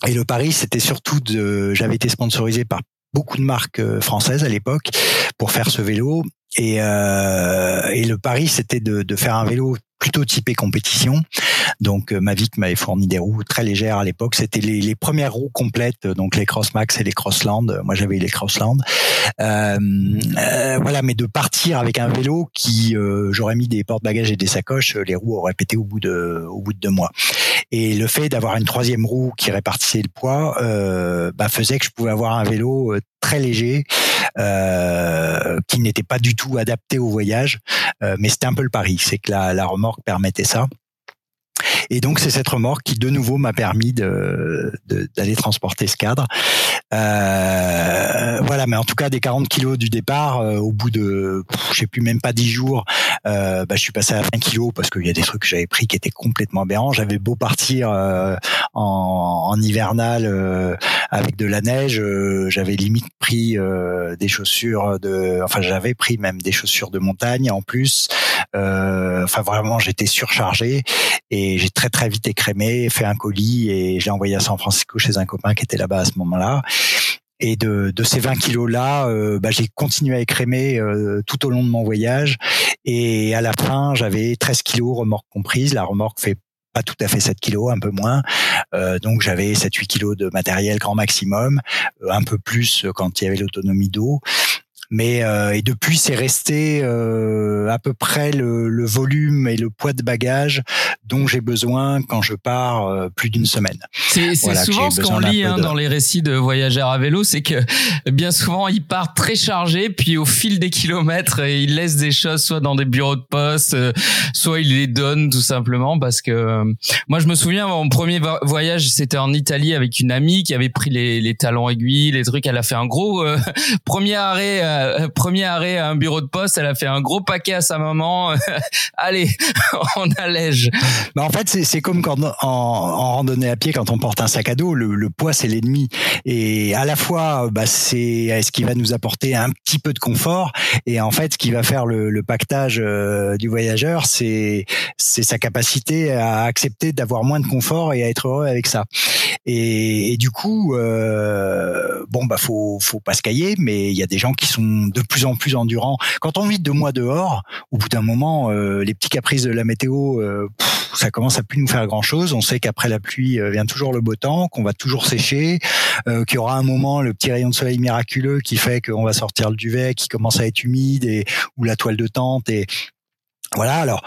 [SPEAKER 2] et le pari, c'était surtout de. J'avais été sponsorisé par beaucoup de marques euh, françaises à l'époque pour faire ce vélo. Et, euh, et le pari, c'était de, de, faire un vélo plutôt typé compétition. Donc euh, Mavic m'avait fourni des roues très légères à l'époque. C'était les, les, premières roues complètes, donc les Crossmax et les Crossland. Moi j'avais les Crossland. Euh, euh, voilà, mais de partir avec un vélo qui euh, j'aurais mis des porte-bagages et des sacoches, les roues auraient pété au bout de au bout de deux mois. Et le fait d'avoir une troisième roue qui répartissait le poids bah, faisait que je pouvais avoir un vélo très léger qui n'était pas du tout adapté au voyage. mais c'était un peu le pari, c'est que la, la remorque permettait ça. Et donc c'est cette remorque qui de nouveau m'a permis de, d'aller transporter ce cadre. Euh, voilà, mais en tout cas des 40 kilos du départ, euh, au bout de, je sais plus même pas 10 jours, euh, bah, je suis passé à 20 kilos parce qu'il y a des trucs que j'avais pris qui étaient complètement aberrants. J'avais beau partir euh, en, en, hivernal euh, avec de la neige, j'avais limite pris des chaussures de, enfin j'avais pris même des chaussures de montagne en plus. enfin vraiment j'étais surchargé et j'ai très très vite écrémé, fait un colis et j'ai envoyé à San Francisco chez un copain qui était là-bas à ce moment-là. Et de, de ces 20 kilos-là, euh, bah, j'ai continué à écrémer euh, tout au long de mon voyage. Et à la fin, j'avais 13 kilos, remorque comprise. La remorque fait pas tout à fait 7 kilos, un peu moins. Euh, donc j'avais 7-8 kilos de matériel grand maximum, un peu plus quand il y avait l'autonomie d'eau. Mais euh, et depuis, c'est resté euh, à peu près le, le, volume et le poids de bagage dont j'ai besoin quand je pars euh, plus d'une semaine.
[SPEAKER 1] C'est souvent ce qu'on lit hein, dans les récits de voyageurs à vélo, c'est que bien souvent ils partent très chargés, puis au fil des kilomètres, ils laissent des choses soit dans des bureaux de poste, soit ils les donnent tout simplement parce que moi je me souviens mon premier voyage c'était en Italie avec une amie qui avait pris les, les talons aiguilles, les trucs, elle a fait un gros premier arrêt euh, premier arrêt à un bureau de poste, elle a fait un gros paquet à sa maman. Allez, on allège.
[SPEAKER 2] Bah en fait, c'est comme quand en, randonnée à pied, quand on porte un sac à dos, le, poids c'est l'ennemi. Et à la fois, bah, c'est ce qui va nous apporter un petit peu de confort? Et en fait, ce qui va faire le, pactage euh, du voyageur, c'est sa capacité à accepter d'avoir moins de confort et à être heureux avec ça. Et, et du coup, euh, bon bah faut faut pas se cailler, mais il y a des gens qui sont de plus en plus endurants. Quand on vit deux mois dehors, au bout d'un moment, euh, les petits caprices de la météo, euh, ça commence à plus nous faire grand chose. On sait qu'après la pluie vient toujours le beau temps, qu'on va toujours sécher, qu'il y aura un moment le petit rayon de soleil miraculeux qui fait qu'on va sortir le duvet, qui commence à être humide et ou la toile de tente et voilà. Alors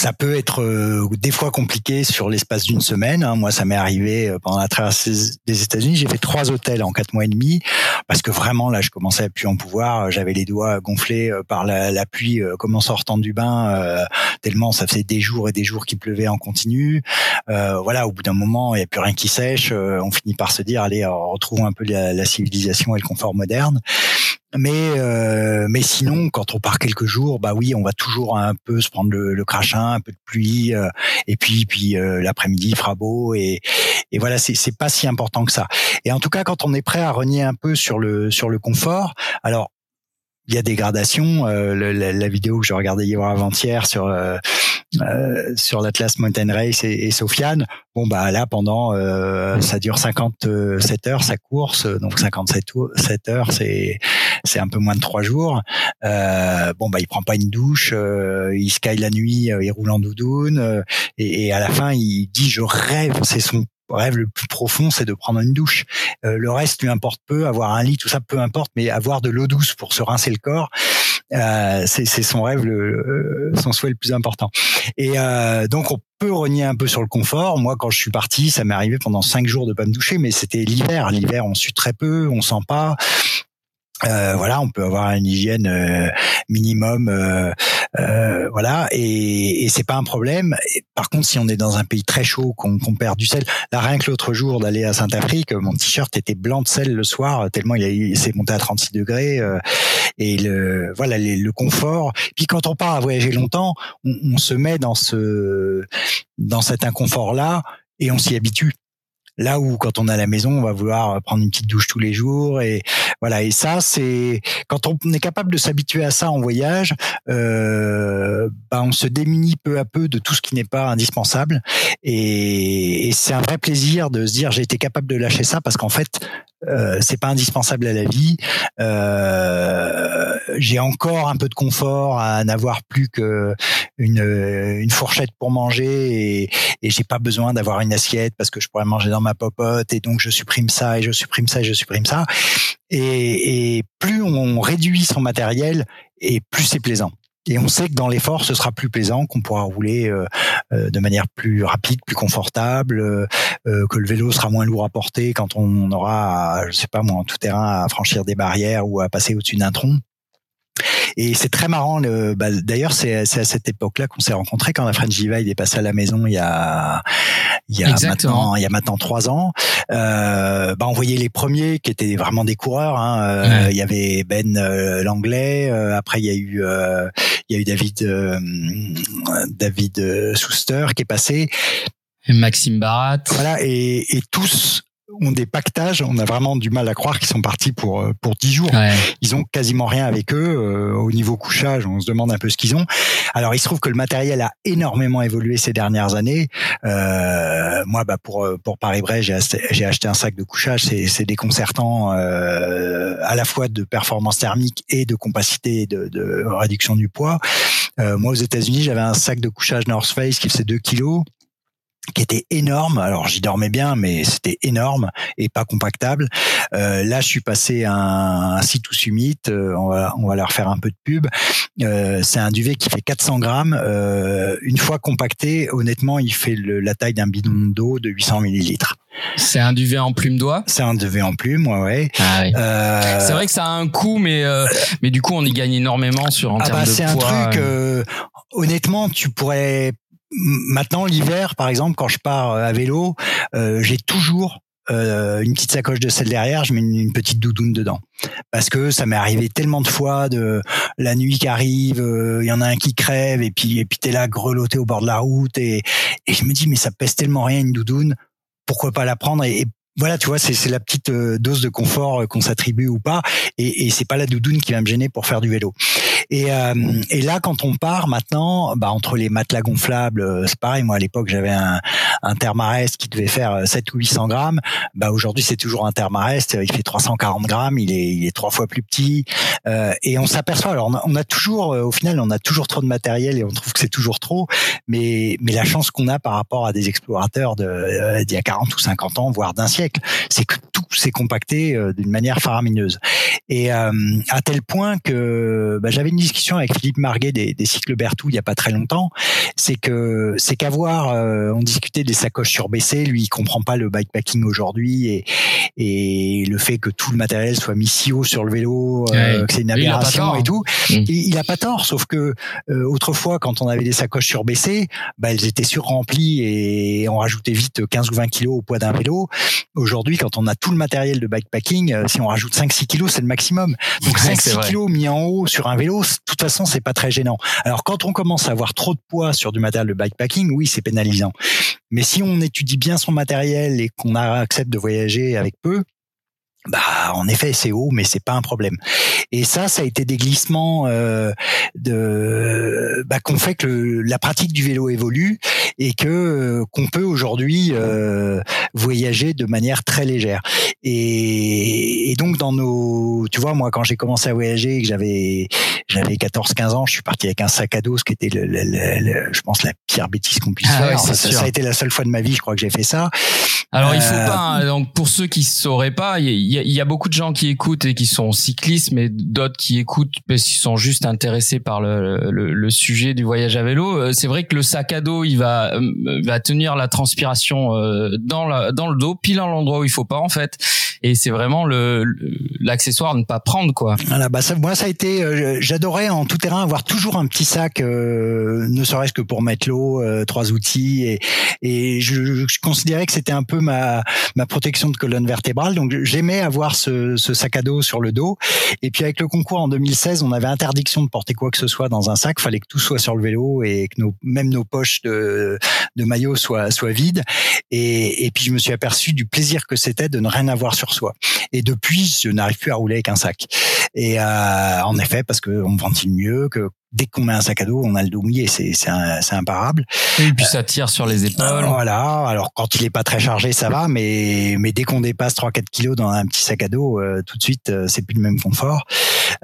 [SPEAKER 2] ça peut être euh, des fois compliqué sur l'espace d'une semaine. Hein. Moi, ça m'est arrivé euh, pendant la traversée des États-Unis. J'ai fait trois hôtels en quatre mois et demi parce que vraiment là, je commençais à plus en pouvoir. J'avais les doigts gonflés euh, par la, pluie, comme en sortant du bain, tellement ça faisait des jours et des jours qu'il pleuvait en continu. voilà, au bout d'un moment, il n'y a plus rien qui sèche. on finit par se dire, allez, retrouvons un peu la civilisation et le confort moderne. Mais euh, mais sinon, quand on part quelques jours, bah oui, on va toujours un peu se prendre le, le crachin, un peu de pluie, euh, et puis puis euh, l'après-midi il fera beau et et voilà, c'est c'est pas si important que ça. Et en tout cas, quand on est prêt à renier un peu sur le sur le confort, alors il y a des gradations. Euh, la, la, vidéo que je regardais hier avant-hier sur euh, euh, sur l'Atlas Mountain Race et, et, Sofiane, bon bah là pendant ça dure 57 heures sa course, donc 57 heures c'est c'est un peu moins de trois jours. bon bah il prend pas une douche, il sky la nuit, il roule en doudoune et, et à la fin il dit je rêve, c'est son rêve le plus profond, c'est de prendre une douche. Euh, le reste lui importe peu, avoir un lit, tout ça peu importe, mais avoir de l'eau douce pour se rincer le corps, euh, c'est son rêve, le, son souhait le plus important. Et euh, donc on peut renier un peu sur le confort. Moi, quand je suis parti, ça m'est arrivé pendant cinq jours de pas me doucher, mais c'était l'hiver. L'hiver, on sue très peu, on sent pas. Euh, voilà, on peut avoir une hygiène euh, minimum, euh, euh, voilà, et, et c'est pas un problème. Par contre, si on est dans un pays très chaud, qu'on perd du sel, là rien que l'autre jour d'aller à Saint-Afrique, mon t-shirt était blanc de sel le soir tellement il, s'est monté à 36 degrés et le voilà le confort. Puis quand on part à voyager longtemps, on, on se met dans ce dans cet inconfort là et on s'y habitue. Là où quand on à la maison, on va vouloir prendre une petite douche tous les jours et voilà. Et ça, c'est quand on est capable de s'habituer à ça en voyage, euh, bah, on se démunit peu à peu de tout ce qui n'est pas indispensable. Et, et c'est un vrai plaisir de se dire j'ai été capable de lâcher ça parce qu'en fait, euh, c'est pas indispensable à la vie. Euh, j'ai encore un peu de confort à n'avoir plus que une, une fourchette pour manger et, et j'ai pas besoin d'avoir une assiette parce que je pourrais manger dans ma popote et donc je supprime ça et je supprime ça et je supprime ça. Et, et plus on réduit son matériel et plus c'est plaisant. Et on sait que dans l'effort, ce sera plus plaisant, qu'on pourra rouler euh, euh, de manière plus rapide, plus confortable, euh, que le vélo sera moins lourd à porter quand on aura, je sais pas moi, en tout terrain à franchir des barrières ou à passer au-dessus d'un tronc. Et c'est très marrant. Le, bah, D'ailleurs, c'est à cette époque-là qu'on s'est rencontrés quand la French Divide est passé à la maison il y a, il y a maintenant, il y a maintenant trois ans. Euh, bah, on voyait les premiers qui étaient vraiment des coureurs. Hein. Euh, il y avait Ben euh, Langlais. Euh, après, il y a eu, il y a eu David, David Souster qui est passé.
[SPEAKER 1] Et Maxime Barat.
[SPEAKER 2] Voilà, et, et tous ont des pactages. On a vraiment du mal à croire qu'ils sont partis pour euh, pour dix jours. Ils ont quasiment rien avec eux euh, au niveau couchage. On se demande un peu ce qu'ils ont. Alors il se trouve que le matériel a énormément évolué ces dernières années. Euh, moi, bah pour pour Paris-Brest, j'ai acheté, j'ai acheté un sac de couchage. C'est c'est déconcertant euh, à la fois de performance thermique et de compacité de, de réduction du poids. Euh, moi, aux États-Unis, j'avais un sac de couchage North Face qui faisait 2 kilos qui était énorme. Alors j'y dormais bien, mais c'était énorme et pas compactable. Euh, là, je suis passé à un, un site Summit. Euh, on, va, on va leur faire un peu de pub. Euh, c'est un duvet qui fait 400 grammes. Euh, une fois compacté, honnêtement, il fait le, la taille d'un bidon d'eau de 800 millilitres.
[SPEAKER 1] C'est un duvet en plume d'oie?
[SPEAKER 2] C'est un duvet en plume, ouais. ouais.
[SPEAKER 1] Ah oui. Euh... C'est vrai que ça a un coût, mais euh, mais du coup on y gagne énormément sur en ah termes bah, de poids.
[SPEAKER 2] C'est un truc. Euh, honnêtement, tu pourrais Maintenant, l'hiver, par exemple, quand je pars euh, à vélo, euh, j'ai toujours euh, une petite sacoche de sel derrière, je mets une, petite doudoune dedans. Parce que ça m'est arrivé tellement de fois de la nuit qui arrive, il y en a un qui crève et puis et puis t'es là grelotté au bord de la route et, et je me dis mais ça pèse tellement rien une doudoune, pourquoi pas la prendre et, voilà, tu vois, c'est la petite euh, dose de confort euh, qu'on s'attribue ou pas, et, et c'est pas la doudoune qui va me gêner pour faire du vélo. Et, euh, et là, quand on part maintenant, bah, entre les matelas gonflables, c'est pareil. Moi, à l'époque, j'avais un, un Thermarest qui devait faire 7 ou 800 grammes. Bah, aujourd'hui, c'est toujours un Thermarest. Il fait 340 grammes. Il est, il est trois fois plus petit. Euh, et on s'aperçoit, alors on a, toujours, au final, on a toujours trop de matériel et on trouve que c'est toujours trop, mais, mais la chance qu'on a par rapport à des explorateurs de, d'il y a 40 ou 50 ans, voire d'un siècle, c'est que tout s'est compacté d'une manière faramineuse. Et à tel point que bah, j'avais une discussion avec Philippe Marguet des, des cycles Berthoud il y a pas très longtemps, c'est que c'est qu'avoir, on discutait des sacoches surbaissées, lui il comprend pas le bikepacking aujourd'hui et, et le fait que tout le matériel soit mis si haut sur le vélo, euh, que c'est une aberration et tout. Mmh. Il, a pas tort, sauf que euh, autrefois, quand on avait des sacoches surbaissées, bah, elles étaient surremplies et on rajoutait vite 15 ou 20 kilos au poids d'un vélo. Aujourd'hui, quand on a tout le matériel de bikepacking, euh, si on rajoute 5-6 kilos, c'est le maximum. Donc 5-6 kilos mis en haut sur un vélo, de toute façon, c'est pas très gênant. Alors quand on commence à avoir trop de poids sur du matériel de bikepacking, oui, c'est pénalisant. Mais si on étudie bien son matériel et qu'on accepte de voyager avec peu, bah, en effet, c'est haut, mais c'est pas un problème. Et ça, ça a été des glissements euh, de bah, qu'on fait que la pratique du vélo évolue et que euh, qu'on peut aujourd'hui euh, voyager de manière très légère. Et, et, donc dans nos, tu vois, moi quand j'ai commencé à voyager, et que j'avais j'avais 14-15 ans, je suis parti avec un sac à dos, ce qui était, le, le, je pense, la pire bêtise qu'on puisse ah faire. ça, ça, a été la seule fois de ma vie, je crois que j'ai fait ça.
[SPEAKER 1] Alors il faut pas. Hein, donc pour ceux qui sauraient pas, il il y, a, beaucoup de gens qui écoutent et qui sont cyclistes, mais d'autres qui écoutent parce qu'ils sont juste intéressés par le, le, sujet du voyage à vélo. Euh, c'est vrai que le sac à dos, il va euh, va tenir la transpiration euh, dans la, dans le dos, pile à l'endroit où il faut pas en fait. Et c'est vraiment le l'accessoire à ne pas prendre quoi.
[SPEAKER 2] Voilà, bah ça, moi ça a été, j'adorais en tout terrain avoir toujours un petit sac, ne serait-ce que pour mettre l'eau, trois outils et et je, je considérais que c'était un peu ma ma protection de colonne vertébrale. Donc j'aimais avoir ce, ce, sac à dos sur le dos. Et puis avec le concours en 2016, on avait interdiction de porter quoi que ce soit dans un sac. Fallait que tout soit sur le vélo et que nos, même nos poches de, de maillot soient, soient vides. Et, et puis je me suis aperçu du plaisir que c'était de ne rien avoir sur soi. Et depuis, je n'arrive plus à rouler avec un sac. Et euh, en effet, parce qu'on ventile mieux, que dès qu'on met un sac à dos, on a le dos mouillé, c'est c'est imparable.
[SPEAKER 1] Et puis ça tire sur les épaules.
[SPEAKER 2] voilà. Alors quand il est pas très chargé, ça va, mais mais dès qu'on dépasse 3-4 kilos dans un petit sac à dos, euh, tout de suite, euh, c'est plus le même confort.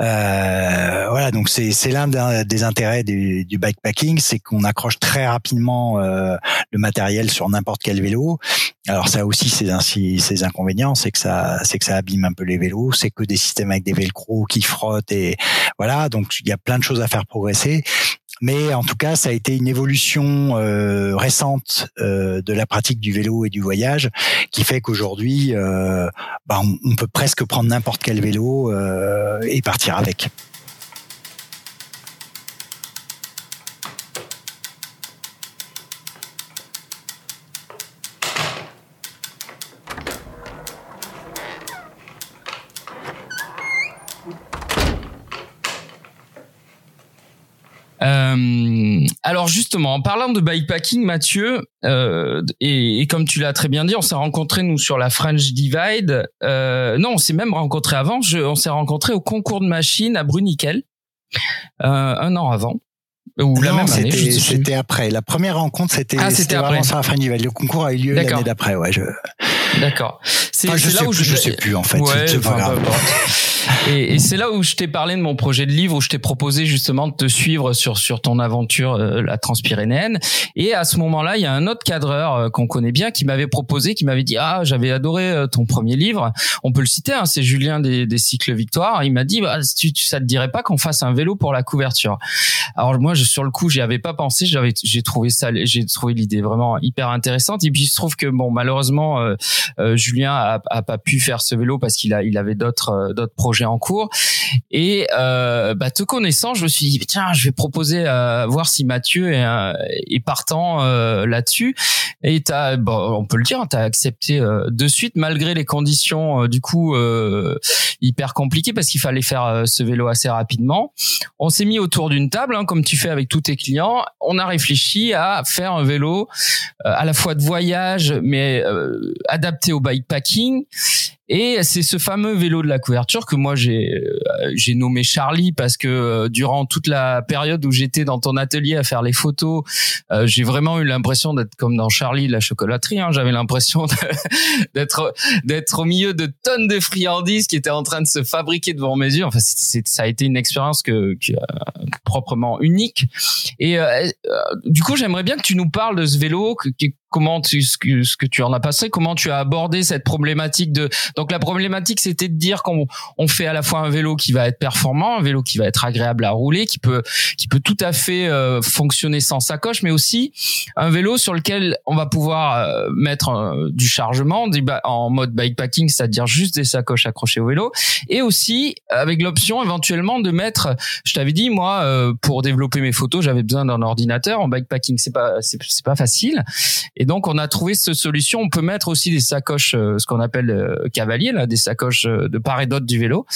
[SPEAKER 2] Euh, voilà. Donc c'est c'est l'un des intérêts du, du bikepacking, c'est qu'on accroche très rapidement euh, le matériel sur n'importe quel vélo. Alors ça aussi c'est ainsi ses inconvénients, c'est que ça c'est que ça abîme un peu les vélos, c'est que des systèmes avec des velcro qui frottent et voilà. Donc il y a plein de choses à faire pour Mais en tout cas, ça a été une évolution euh, récente euh, de la pratique du vélo et du voyage qui fait qu'aujourd'hui, euh, bah, on, peut presque prendre n'importe quel vélo et partir avec.
[SPEAKER 1] Euh, alors justement, en parlant de bikepacking, Mathieu, euh, et, comme tu l'as très bien dit, on s'est rencontrés nous sur la French Divide. Euh, non, on s'est même rencontrés avant. on s'est rencontrés au concours de machines à Bruniquel un an avant.
[SPEAKER 2] Ou la même année, c'était après. La première rencontre, c'était ah, c'était vraiment ça à French Divide. Le concours a eu lieu l'année d'après. Ouais, je...
[SPEAKER 1] D'accord.
[SPEAKER 2] C'est là sais où je... je sais plus en fait.
[SPEAKER 1] Ouais, c'est pas grave. Et, et c'est là où je t'ai parlé de mon projet de livre, où je t'ai proposé justement de te suivre sur sur ton aventure euh, la Transpyrénéenne. Et à ce moment-là, il y a un autre cadreur euh, qu'on connaît bien qui m'avait proposé, qui m'avait dit ah j'avais adoré euh, ton premier livre. On peut le citer, hein, c'est Julien des, des cycles Victoire. Il m'a dit bah, tu, ça te dirait pas qu'on fasse un vélo pour la couverture? Alors moi, je, sur le coup, j'y avais pas pensé. J'avais j'ai trouvé ça, j'ai trouvé l'idée vraiment hyper intéressante. Et puis il se trouve que bon malheureusement Julien a, a, pas pu faire ce vélo parce qu'il a il avait d'autres d'autres projets en cours. Et euh, bah, te connaissant, je me suis dit tiens, je vais proposer à euh, voir si Mathieu est, euh, partant là-dessus. Et t'as, bon, on peut le dire, t'as accepté de suite malgré les conditions du coup hyper compliquées parce qu'il fallait faire ce vélo assez rapidement. On s'est mis autour d'une table, hein, comme tu fais avec tous tes clients. On a réfléchi à faire un vélo à la fois de voyage mais adapté au bikepacking Et c'est ce fameux vélo de la couverture que moi j'ai euh, j'ai nommé Charlie parce que euh, durant toute la période où j'étais dans ton atelier à faire les photos, euh, j'ai vraiment eu l'impression d'être comme dans Charlie la chocolaterie. Hein. J'avais l'impression d'être d'être au milieu de tonnes de friandises qui étaient en train de se fabriquer devant mes yeux. Enfin, ça a été une expérience que, que proprement unique. Et du coup, j'aimerais bien que tu nous parles de ce vélo, comment tu ce que, tu en as passé, comment tu as abordé cette problématique de donc la problématique c'était de dire qu'on on fait à la fois un vélo qui va être performant, un vélo qui va être agréable à rouler, qui peut qui peut tout à fait euh, fonctionner sans sacoche, mais aussi un vélo sur lequel on va pouvoir euh, mettre euh, du chargement en mode bikepacking, c'est-à-dire juste des sacoches accrochées au vélo, et aussi avec l'option éventuellement de mettre, je t'avais dit moi pour développer mes photos j'avais besoin d'un ordinateur en bikepacking. C'est pas c'est pas facile et donc on a trouvé cette solution. On peut mettre aussi des sacoches, euh, ce qu'on appelle euh, cavalier, là, des sacoches euh, de part et d'autre du vélo.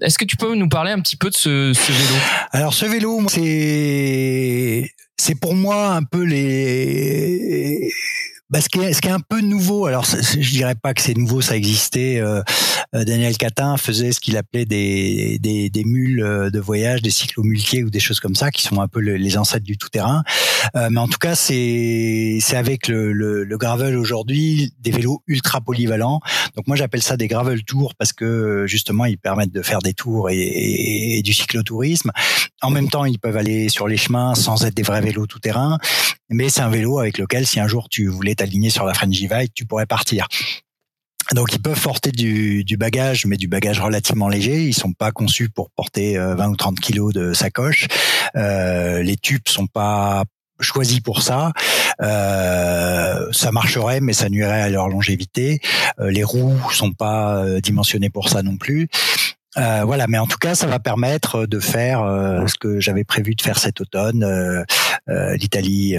[SPEAKER 1] Est-ce que tu peux nous parler un petit peu de ce, ce vélo?
[SPEAKER 2] Alors ce vélo, c'est c'est pour moi un peu les bah, ce, qui est, ce qui est un peu nouveau, alors je dirais pas que c'est nouveau, ça existait. Euh, euh, Daniel Catin faisait ce qu'il appelait des, des, des, mules euh, de voyage, des cyclomuletiers ou des choses comme ça, qui sont un peu les ancêtres du tout-terrain. mais en tout cas, c'est avec le, le, le gravel aujourd'hui des vélos ultra polyvalents. Donc moi, j'appelle ça des gravel tours parce que justement, ils permettent de faire des tours et, et du cyclotourisme. En même temps, ils peuvent aller sur les chemins sans être des vrais vélos tout-terrain. Mais c'est un vélo avec lequel, si un jour tu voulais t'aligner sur la Frangivite, tu pourrais partir. Donc ils peuvent porter du, du, bagage, mais du bagage relativement léger. Ils sont pas conçus pour porter 20 euh, ou 30 kilos de sacoche. Euh, les tubes sont pas choisis pour ça. Euh, ça marcherait, mais ça nuirait à leur longévité. Euh, les roues sont pas euh, dimensionnées pour ça non plus. Euh, voilà, mais en tout cas, ça va permettre de faire euh, ce que j'avais prévu de faire cet automne. Euh, L'Italie,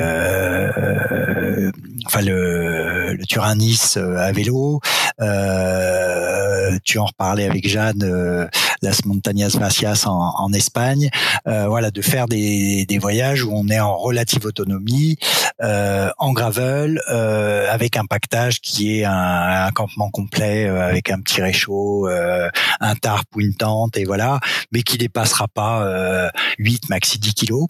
[SPEAKER 2] enfin le, le Turin-Nice à vélo. tu en reparlais avec Jeanne, Las Montañas Vacias en, en Espagne. voilà, de faire des, des, voyages où on est en relative autonomie, en gravel, avec un pactage qui est un, un campement complet, avec un petit réchaud, un tarp une tente et voilà, mais qui dépassera pas 8 euh, maxi 10 kilos.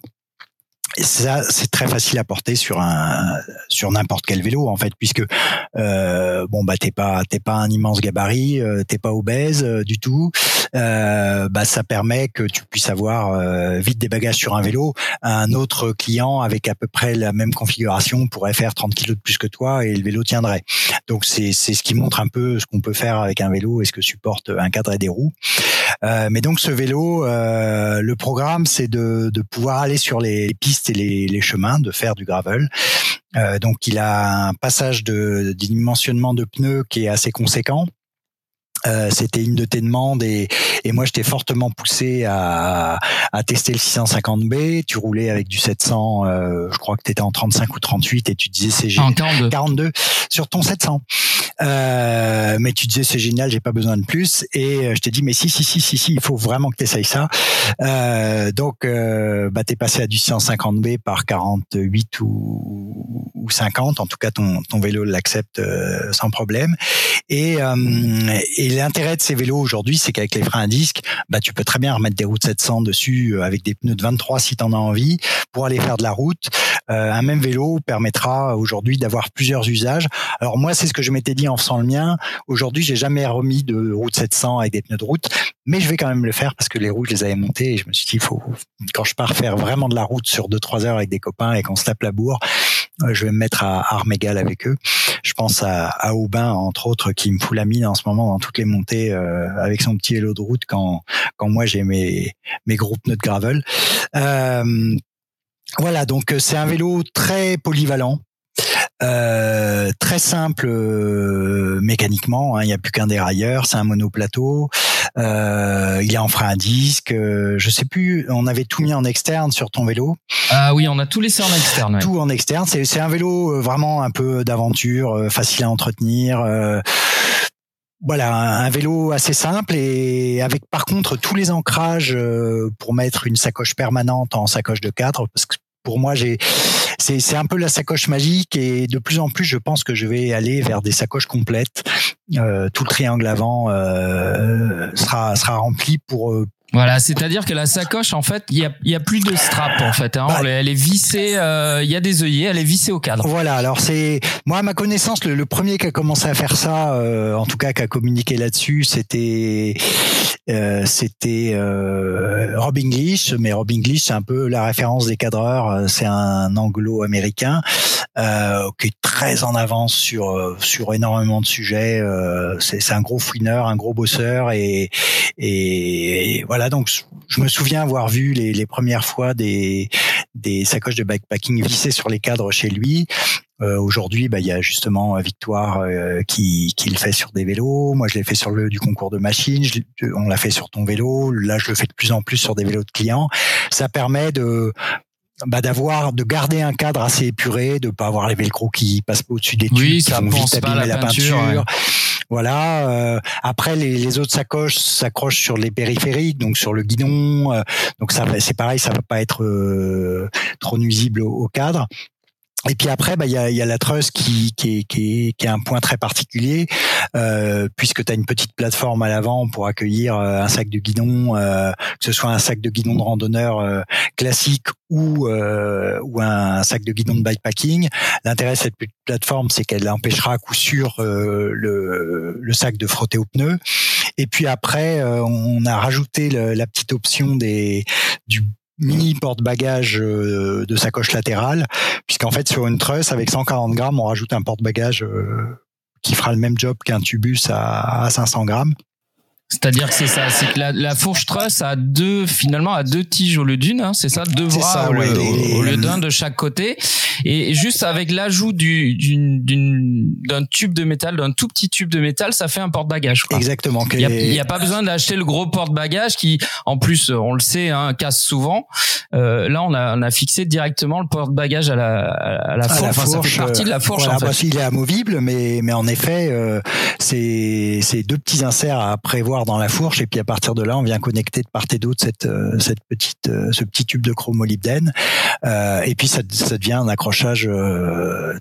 [SPEAKER 2] Ça, c'est très facile à porter sur un sur n'importe quel vélo en fait, puisque euh, bon bah t'es pas t'es pas un immense gabarit, euh, t'es pas obèse euh, du tout. Euh, bah ça permet que tu puisses avoir euh, vite des bagages sur un vélo. Un autre client avec à peu près la même configuration pourrait faire 30 kilos de plus que toi et le vélo tiendrait. Donc c'est c'est ce qui montre un peu ce qu'on peut faire avec un vélo et ce que supporte un cadre et des roues. Mais donc ce vélo, le programme c'est de de pouvoir aller sur les pistes et les, chemins, de faire du gravel. Euh, donc il a un passage de dimensionnement de pneus qui est assez conséquent. Euh, c'était une de tes demandes et, et moi je t'ai fortement poussé à, à, tester le 650B. Tu roulais avec du 700, euh, je crois que tu étais en 35 ou 38 et tu disais c'est génial.
[SPEAKER 1] 42.
[SPEAKER 2] 42 sur ton 700. Euh, mais tu disais c'est génial, j'ai pas besoin de plus. Et euh, je t'ai dit mais si si si si si, il faut vraiment que tu essayes ça. Euh, donc bah t'es passé à du 650B par 48 ou, ou 50. En tout cas ton, ton vélo l'accepte sans problème. Et, et l'intérêt de ces vélos aujourd'hui, c'est qu'avec les freins à disque, bah, tu peux très bien remettre des routes 700 dessus euh, avec des pneus de 23 si tu en as envie pour aller faire de la route. Euh, un même vélo permettra aujourd'hui d'avoir plusieurs usages. Alors moi, c'est ce que je m'étais dit en faisant le mien. Aujourd'hui, j'ai jamais remis de route 700 avec des pneus de route, mais je vais quand même le faire parce que les roues, je les avais montées et je me suis dit, il faut quand je pars faire vraiment de la route sur 2-3 heures avec des copains et qu'on se tape la bourre, je vais me mettre à armes égales avec eux. Je pense à, à Aubin, entre autres, qui me fout la mine en ce moment dans toutes les montées euh, avec son petit vélo de route quand, quand moi j'ai mes, mes gros pneus de gravel. Euh, voilà, donc c'est un vélo très polyvalent. Euh, très simple euh, mécaniquement, hein, il n'y a plus qu'un dérailleur, c'est un monoplateau, euh, il est en frein à disque, euh, je sais plus, on avait tout mis en externe sur ton vélo.
[SPEAKER 1] Ah oui, on a tout laissé en externe.
[SPEAKER 2] Tout en externe, c'est un vélo euh, vraiment un peu d'aventure, facile à entretenir voilà, un vélo assez simple et avec par contre tous les ancrages pour mettre une sacoche permanente en sacoche de cadre parce que pour moi j'ai c'est un peu la sacoche magique et de plus en plus je pense que je vais aller vers des sacoches complètes. Tout le triangle avant sera sera rempli pour
[SPEAKER 1] voilà, c'est-à-dire que la sacoche, en fait, il y a, y a plus de strap, en fait. Hein. Bah, elle est vissée, euh, il y a des œillets, elle est vissée au cadre.
[SPEAKER 2] Voilà, alors c'est moi à ma connaissance, le, premier qui a commencé à faire ça, euh, en tout cas qui a communiqué là-dessus, c'était euh, c'était euh, Rob English, mais Rob English c'est un peu la référence des cadreurs, c'est un anglo-américain qui est très en avance sur sur énormément de sujets. c'est un gros fouineur, un gros bosseur et et, et voilà voilà, donc je me souviens avoir vu les, les premières fois des, des sacoches de bikepacking vissées sur les cadres chez lui. Euh, Aujourd'hui, bah, il y a justement Victoire euh, qui, qui le fait sur des vélos. Moi, je l'ai fait sur le du concours de machines. on l'a fait sur ton vélo. Là, je le fais de plus en plus sur des vélos de clients. Ça permet de bah, d'avoir de garder un cadre assez épuré, de pas avoir les velcro qui passent au-dessus des tubes,
[SPEAKER 1] oui, ça qui vont vite abîmer la, peinture.
[SPEAKER 2] Voilà. Euh, après, les, autres sacoches s'accrochent sur les périphériques, donc sur le guidon. Euh, donc ça, c'est pareil, ça va pas être euh, trop nuisible au cadre. Et puis après, bah, il y, a, y a la truss qui, qui, est, qui, qui est un point très particulier, euh, puisque tu as une petite plateforme à l'avant pour accueillir euh, un sac de guidon, euh, que ce soit un sac de guidon de randonneur euh, classique ou, euh, ou un sac de guidon de bikepacking. L'intérêt de cette plateforme, c'est qu'elle empêchera à coup sûr le, le, sac de frotter aux pneus. Et puis après, on a rajouté la petite option des du mini porte-bagages euh, de sacoche latérale, puisqu'en fait sur une truss avec 140 grammes, on rajoute un porte-bagages euh, qui fera le même job qu'un tubus à 500 grammes.
[SPEAKER 1] C'est-à-dire que c'est ça, c'est que la, la, fourche truss a deux finalement a deux tiges au lieu d'une, hein, c'est ça, deux bras au, lieu d'un de chaque côté, et juste avec l'ajout du d'un tube de métal, d'un tout petit tube de métal, ça fait un porte-bagages.
[SPEAKER 2] Exactement.
[SPEAKER 1] Il n'y a, a, pas besoin d'acheter le gros porte-bagages qui, en plus, on le sait, hein, casse souvent. Euh, là, on a, on a fixé directement le porte-bagages à la, à la fourche. enfin, ça fait partie de la fourche. Voilà, en fait.
[SPEAKER 2] bah, il est amovible, mais mais en effet, euh, c'est c'est deux petits inserts à prévoir dans la fourche et puis à partir de là on vient connecter de part et d'autre cette euh, cette petite euh, ce petit tube de chromolybdène euh, et puis ça, ça devient un accrochage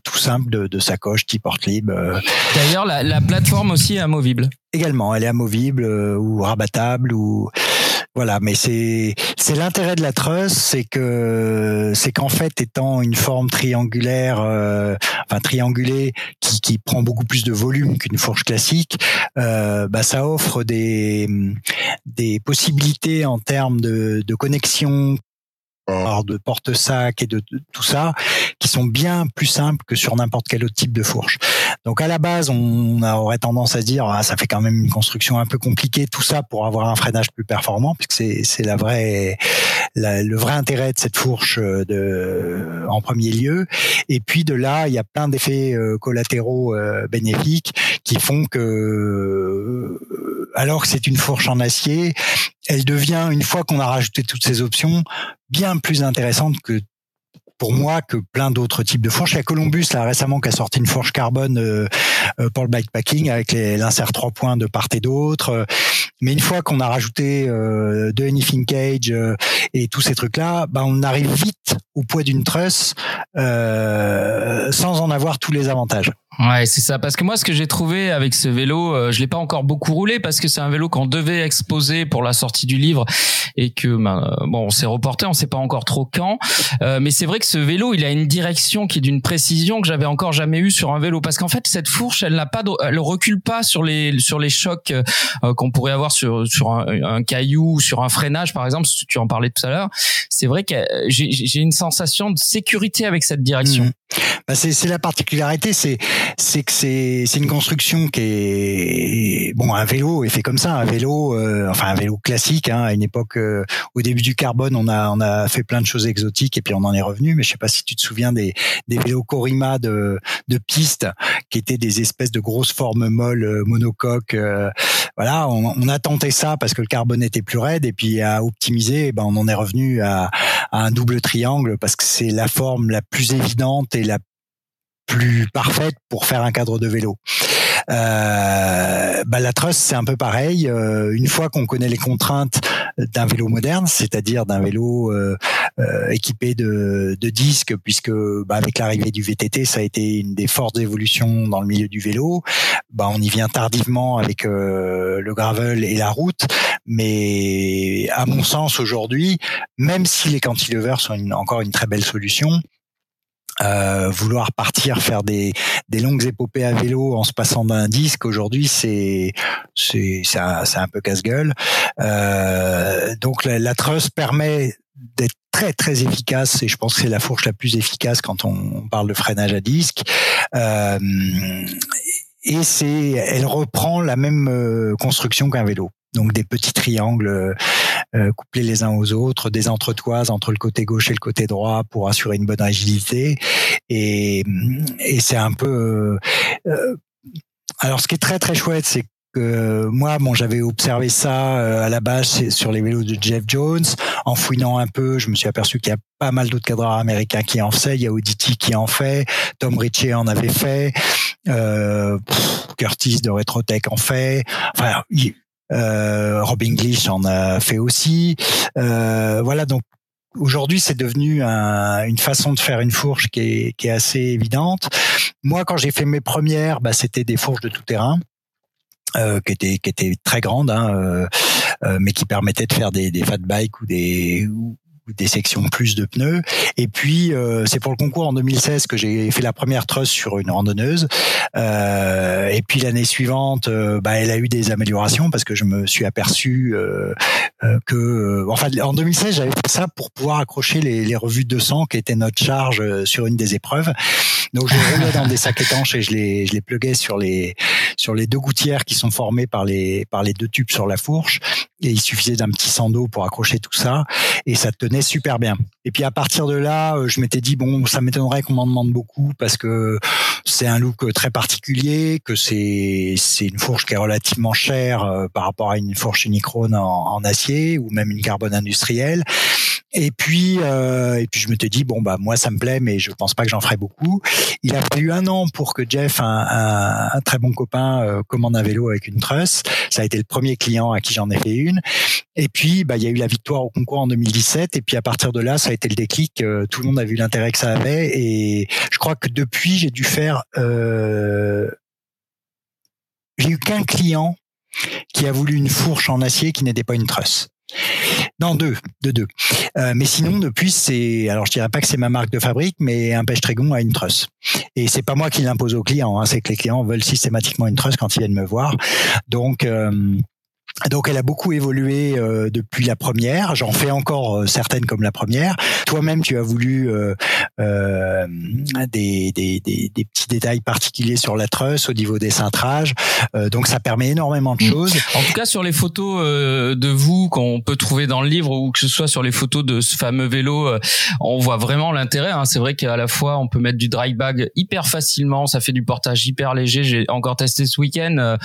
[SPEAKER 2] tout simple de, de sacoche type porte-lib.
[SPEAKER 1] D'ailleurs la, la plateforme aussi est amovible.
[SPEAKER 2] Également, elle est amovible ou rabattable ou voilà, mais c'est c'est l'intérêt de la truss, c'est que c'est qu'en fait étant une forme triangulaire, euh, enfin triangulée, qui, qui prend beaucoup plus de volume qu'une fourche classique, euh, bah ça offre des des possibilités en termes de, de connexion de porte-sac et de, tout ça, qui sont bien plus simples que sur n'importe quel autre type de fourche. Donc à la base, on aurait tendance à dire ah, ça fait quand même une construction un peu compliquée, tout ça pour avoir un freinage plus performant, puisque c'est c'est la vraie le vrai intérêt de cette fourche euh, de en premier lieu. Et puis de là, il y a plein d'effets euh, collatéraux euh, bénéfiques qui font que alors que c'est une fourche en acier, elle devient une fois qu'on a rajouté toutes ces options bien plus intéressante que pour moi que plein d'autres types de fourches. Il y a Columbus là récemment qui a sorti une fourche carbone euh, euh, pour le bikepacking avec l'insert trois points de part et d'autre. Mais une fois qu'on a rajouté euh, de anything cage euh, et tous ces trucs là, bah on arrive vite au poids d'une truss sans en avoir tous les avantages.
[SPEAKER 1] Ouais, c'est ça. Parce que moi, ce que j'ai trouvé avec ce vélo, euh, je l'ai pas encore beaucoup roulé parce que c'est un vélo qu'on devait exposer pour la sortie du livre et que ben, euh, bon, on s'est reporté, on sait pas encore trop quand. Euh, mais c'est vrai que ce vélo, il a une direction qui est d'une précision que j'avais encore jamais eu sur un vélo. Parce qu'en fait, cette fourche, elle n'a pas, de, elle recule pas sur les sur les chocs euh, qu'on pourrait avoir sur sur un, caillou, sur un freinage, par exemple. Tu en parlais tout à l'heure. C'est vrai que j'ai une sensation de sécurité avec cette direction. Mmh.
[SPEAKER 2] Bah c'est la particularité, c'est c'est que c'est une construction qui est bon un vélo est fait comme ça, un vélo euh, enfin un vélo classique. Hein, à une époque, euh, au début du carbone, on a on a fait plein de choses exotiques et puis on en est revenu. Mais je sais pas si tu te souviens des des vélos Corima de de piste qui étaient des espèces de grosses formes molles euh, monocoques. voilà, on, on, a tenté ça parce que le carbone était plus raide et puis à optimiser, eh ben on en est revenu à, à un double triangle parce que c'est la forme la plus évidente la plus parfaite pour faire un cadre de vélo. Euh, bah, la truss c'est un peu pareil. Euh, une fois qu'on connaît les contraintes d'un vélo moderne, c'est-à-dire d'un vélo euh, équipés de, de disques, puisque bah, avec l'arrivée du VTT, ça a été une des fortes évolutions dans le milieu du vélo. Bah, on y vient tardivement avec le gravel et la route, mais à mon sens aujourd'hui, même si les cantilevers sont encore une très belle solution, euh, vouloir partir faire des, des longues épopées à vélo en se passant d'un disque aujourd'hui c'est c'est c'est un, peu casse-gueule. Euh, donc la, la permet d'être très très efficace et je pense que c'est la fourche la plus efficace quand on, parle de freinage à disque. Euh, et c'est elle reprend la même euh, construction qu'un vélo donc des petits triangles euh, couplés les uns aux autres, des entretoises entre le côté gauche et le côté droit pour assurer une bonne agilité. Et, et c'est un peu. Euh, euh, alors, ce qui est très très chouette, c'est que moi, bon, j'avais observé ça à la base sur les vélos de Jeff Jones. En fouinant un peu, je me suis aperçu qu'il y a pas mal d'autres cadres américains qui en faisaient. Il y a Auditi qui en fait, Tom Ritchie en avait fait, euh, Curtis de Retrotech en fait. Enfin, euh, Rob English en a fait aussi. Euh, voilà, donc aujourd'hui c'est devenu une façon de faire une fourche qui est, qui est assez évidente. Moi, quand j'ai fait mes premières, bah, c'était des fourches de tout terrain. Euh, qui étaient qui étaient très grandes, hein, euh, euh, mais qui permettaient de faire des, des fat bikes ou des des sections plus de pneus. Et puis euh, c'est pour le concours en 2016 que j'ai fait la première truss sur une randonneuse. Euh, et puis l'année suivante, euh, bah, elle a eu des améliorations parce que je me suis aperçu euh, euh, que, enfin, en 2016 j'avais fait ça pour pouvoir accrocher les, les revues de sang qui étaient notre charge sur une des épreuves. Donc je roulais dans des sacs étanches et je les je les pluguais sur les sur les deux gouttières qui sont formées par les par les deux tubes sur la fourche. Et il suffisait d'un petit sando pour accrocher tout ça et ça tenait super bien. Et puis à partir de là, euh, je m'étais dit bon, ça m'étonnerait qu'on m'en demande beaucoup parce que c'est un look très particulier, que c'est c'est une fourche qui est relativement chère euh, par rapport à une fourche unichrome en, en acier ou même une carbone industrielle. Et puis, euh, et puis je me suis dit bon bah moi ça me plaît, mais je pense pas que j'en ferai beaucoup. Il a fallu un an pour que Jeff, un, un, un très bon copain, euh, commande un vélo avec une truss. Ça a été le premier client à qui j'en ai fait une. Et puis bah il y a eu la victoire au concours en 2017. Et puis à partir de là, ça a été le déclic. Euh, tout le monde a vu l'intérêt que ça avait. Et je crois que depuis, j'ai dû faire. Euh, j'ai eu qu'un client qui a voulu une fourche en acier qui n'était pas une truss. Non, deux, de deux. Euh, mais sinon, depuis, c'est, alors je dirais pas que c'est ma marque de fabrique, mais un pêche trégon a une truss. Et c'est pas moi qui l'impose aux clients, hein, c'est que les clients veulent systématiquement une truss quand ils viennent me voir. Donc, euh, donc elle a beaucoup évolué euh, depuis la première. J'en fais encore euh, certaines comme la première. Toi-même, tu as voulu euh, euh des, des, des, des, petits détails particuliers sur la truss au niveau des cintrages. donc ça permet énormément de mm. choses.
[SPEAKER 1] En tout cas, sur les photos de vous qu'on peut trouver dans le livre ou que ce soit sur les photos de ce fameux vélo, on voit vraiment l'intérêt. Hein. C'est vrai qu'à la fois on peut mettre du dry bag hyper facilement. Ça fait du portage hyper léger. J'ai encore testé ce week-end.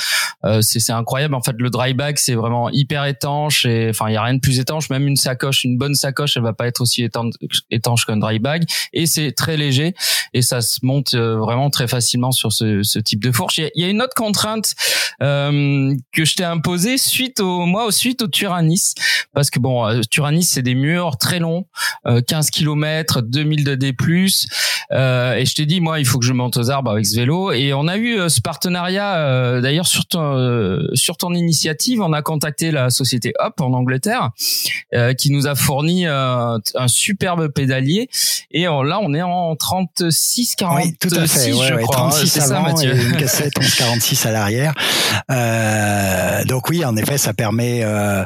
[SPEAKER 1] c'est incroyable. En fait, le dry bag c'est vraiment hyper étanche et enfin il y a rien de plus étanche. Même une sacoche, une bonne sacoche, elle va pas être aussi étanche, qu'un dry bag et c'est très léger et ça se monte euh, vraiment très facilement sur ce, type de fourche. Il y, a une autre contrainte euh, que je t'ai imposée suite au moi au suite au Turanis parce que bon euh, Turanis c'est des murs très longs, 15 km, 2000 de D+. Euh, et je t'ai dit moi il faut que je monte aux arbres avec ce vélo et on a eu ce partenariat d'ailleurs sur ton sur ton initiative a contacté la société Hop en Angleterre, euh, qui nous a fourni euh, un superbe pédalier. Et là, on est en 36, 46, oui, tout à fait. je crois.
[SPEAKER 2] 36 hein, avant ça, et une cassette 46 à l'arrière. Euh, donc oui, en effet, ça permet. Euh,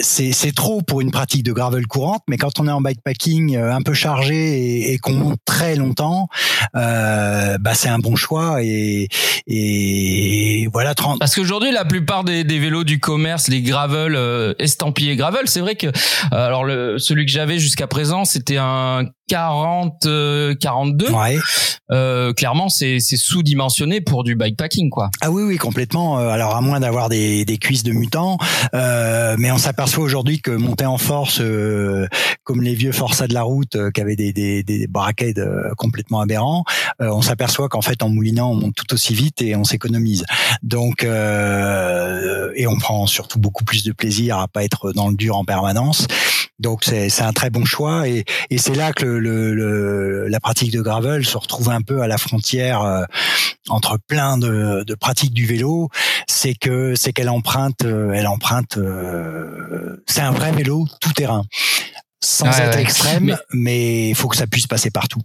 [SPEAKER 2] c'est trop pour une pratique de gravel courante, mais quand on est en bikepacking un peu chargé et, qu'on monte très longtemps, bah c'est un bon choix. Et, et voilà. 30...
[SPEAKER 1] Parce qu'aujourd'hui, la plupart des, des vélos du commerce, les gravel euh, estampillés gravel. C'est vrai que euh, alors le, celui que j'avais jusqu'à présent, c'était un 40 42 euh, ouais. euh, clairement c'est c'est sous-dimensionné pour du bikepacking quoi.
[SPEAKER 2] Ah oui oui complètement. Alors à moins d'avoir des, des cuisses de mutant euh, mais on s'aperçoit aujourd'hui que monter en force euh, comme les vieux Forza de la route qui avaient des des, des braquets complètement aberrants on s'aperçoit qu'en fait en moulinant on monte tout aussi vite et on s'économise. Donc et on prend surtout beaucoup plus de plaisir à pas être dans le dur en permanence Donc c'est un très bon choix et, et c'est là que le, le, la pratique de gravel se retrouve un peu à la frontière euh, entre plein de, de, pratiques du vélo. C'est que c'est qu'elle emprunte, euh, elle emprunte. Euh, c'est un vrai vélo tout terrain, sans être extrême, mais il faut que ça puisse passer partout.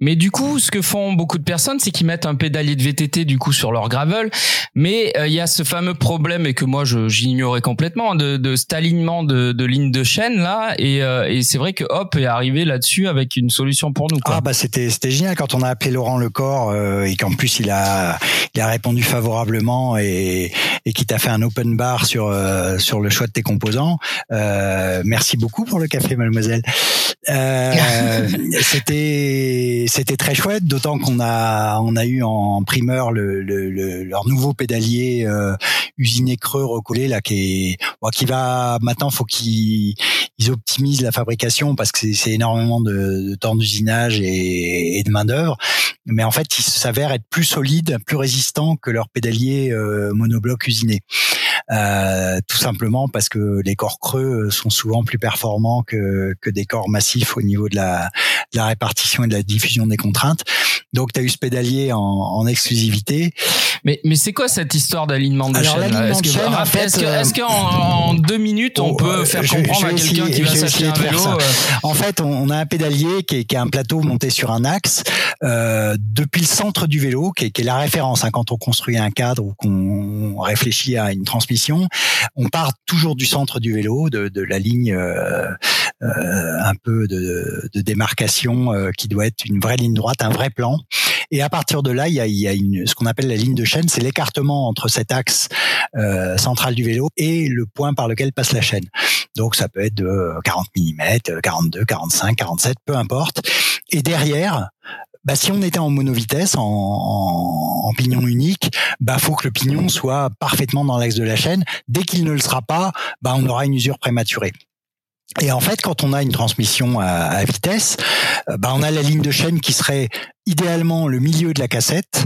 [SPEAKER 1] Mais du coup, ce que font beaucoup de personnes, c'est qu'ils mettent un pédalier de VTT du coup sur leur gravel. Mais euh, il y a ce fameux problème et que moi j'ignorais complètement de, de cet alignement de, de ligne de chaîne là. Et, euh, et c'est vrai que Hop est arrivé là-dessus avec une solution pour nous. Quoi.
[SPEAKER 2] Ah bah c'était c'était génial quand on a appelé Laurent Lecor euh, et qu'en plus il a il a répondu favorablement et et qui t'a fait un open bar sur euh, sur le choix de tes composants. merci beaucoup pour le café, mademoiselle. c'était c'était très chouette, d'autant qu'on a on a eu en primeur le, le, leur nouveau pédalier euh, usiné creux recollé là qui est qui va maintenant faut qu'ils ils optimisent la fabrication parce que c'est énormément de, temps d'usinage et, et, de main d'œuvre, mais en fait il s'avère être plus solide, plus résistant que leur pédalier euh, monobloc usiné. Euh, tout simplement parce que les corps creux sont souvent plus performants que, que des corps massifs au niveau de la, de la répartition et de la diffusion des contraintes. Donc, tu as eu ce pédalier en, en exclusivité.
[SPEAKER 1] Mais, mais c'est quoi cette histoire d'alignement de chaîne Est-ce que, en fait, est-ce euh, qu'en deux minutes, on, peut faire comprendre à quelqu'un qui va s'acheter un vélo euh,
[SPEAKER 2] En fait, on, a un pédalier qui est, qui est, un plateau monté sur un axe euh, depuis le centre du vélo, qui est, qui est la référence hein, quand on construit un cadre ou qu'on réfléchit à une transmission. On part toujours du centre du vélo, de, la ligne euh, euh, un peu de, démarcation euh, qui doit être une vraie ligne droite, un vrai plan. Et à partir de là, il y a, une, ce qu'on appelle la ligne de chaîne, c'est l'écartement entre cet axe central du vélo et le point par lequel passe la chaîne. Donc ça peut être de 40 mm, 42, 45, 47, peu importe. Et derrière, bah, si on était en monovitesse, en, en, pignon unique, bah faut que le pignon soit parfaitement dans l'axe de la chaîne. Dès qu'il ne le sera pas, bah on aura une usure prématurée. Et en fait, quand on a une transmission à, vitesse, euh, bah on a la ligne de chaîne qui serait idéalement le milieu de la cassette.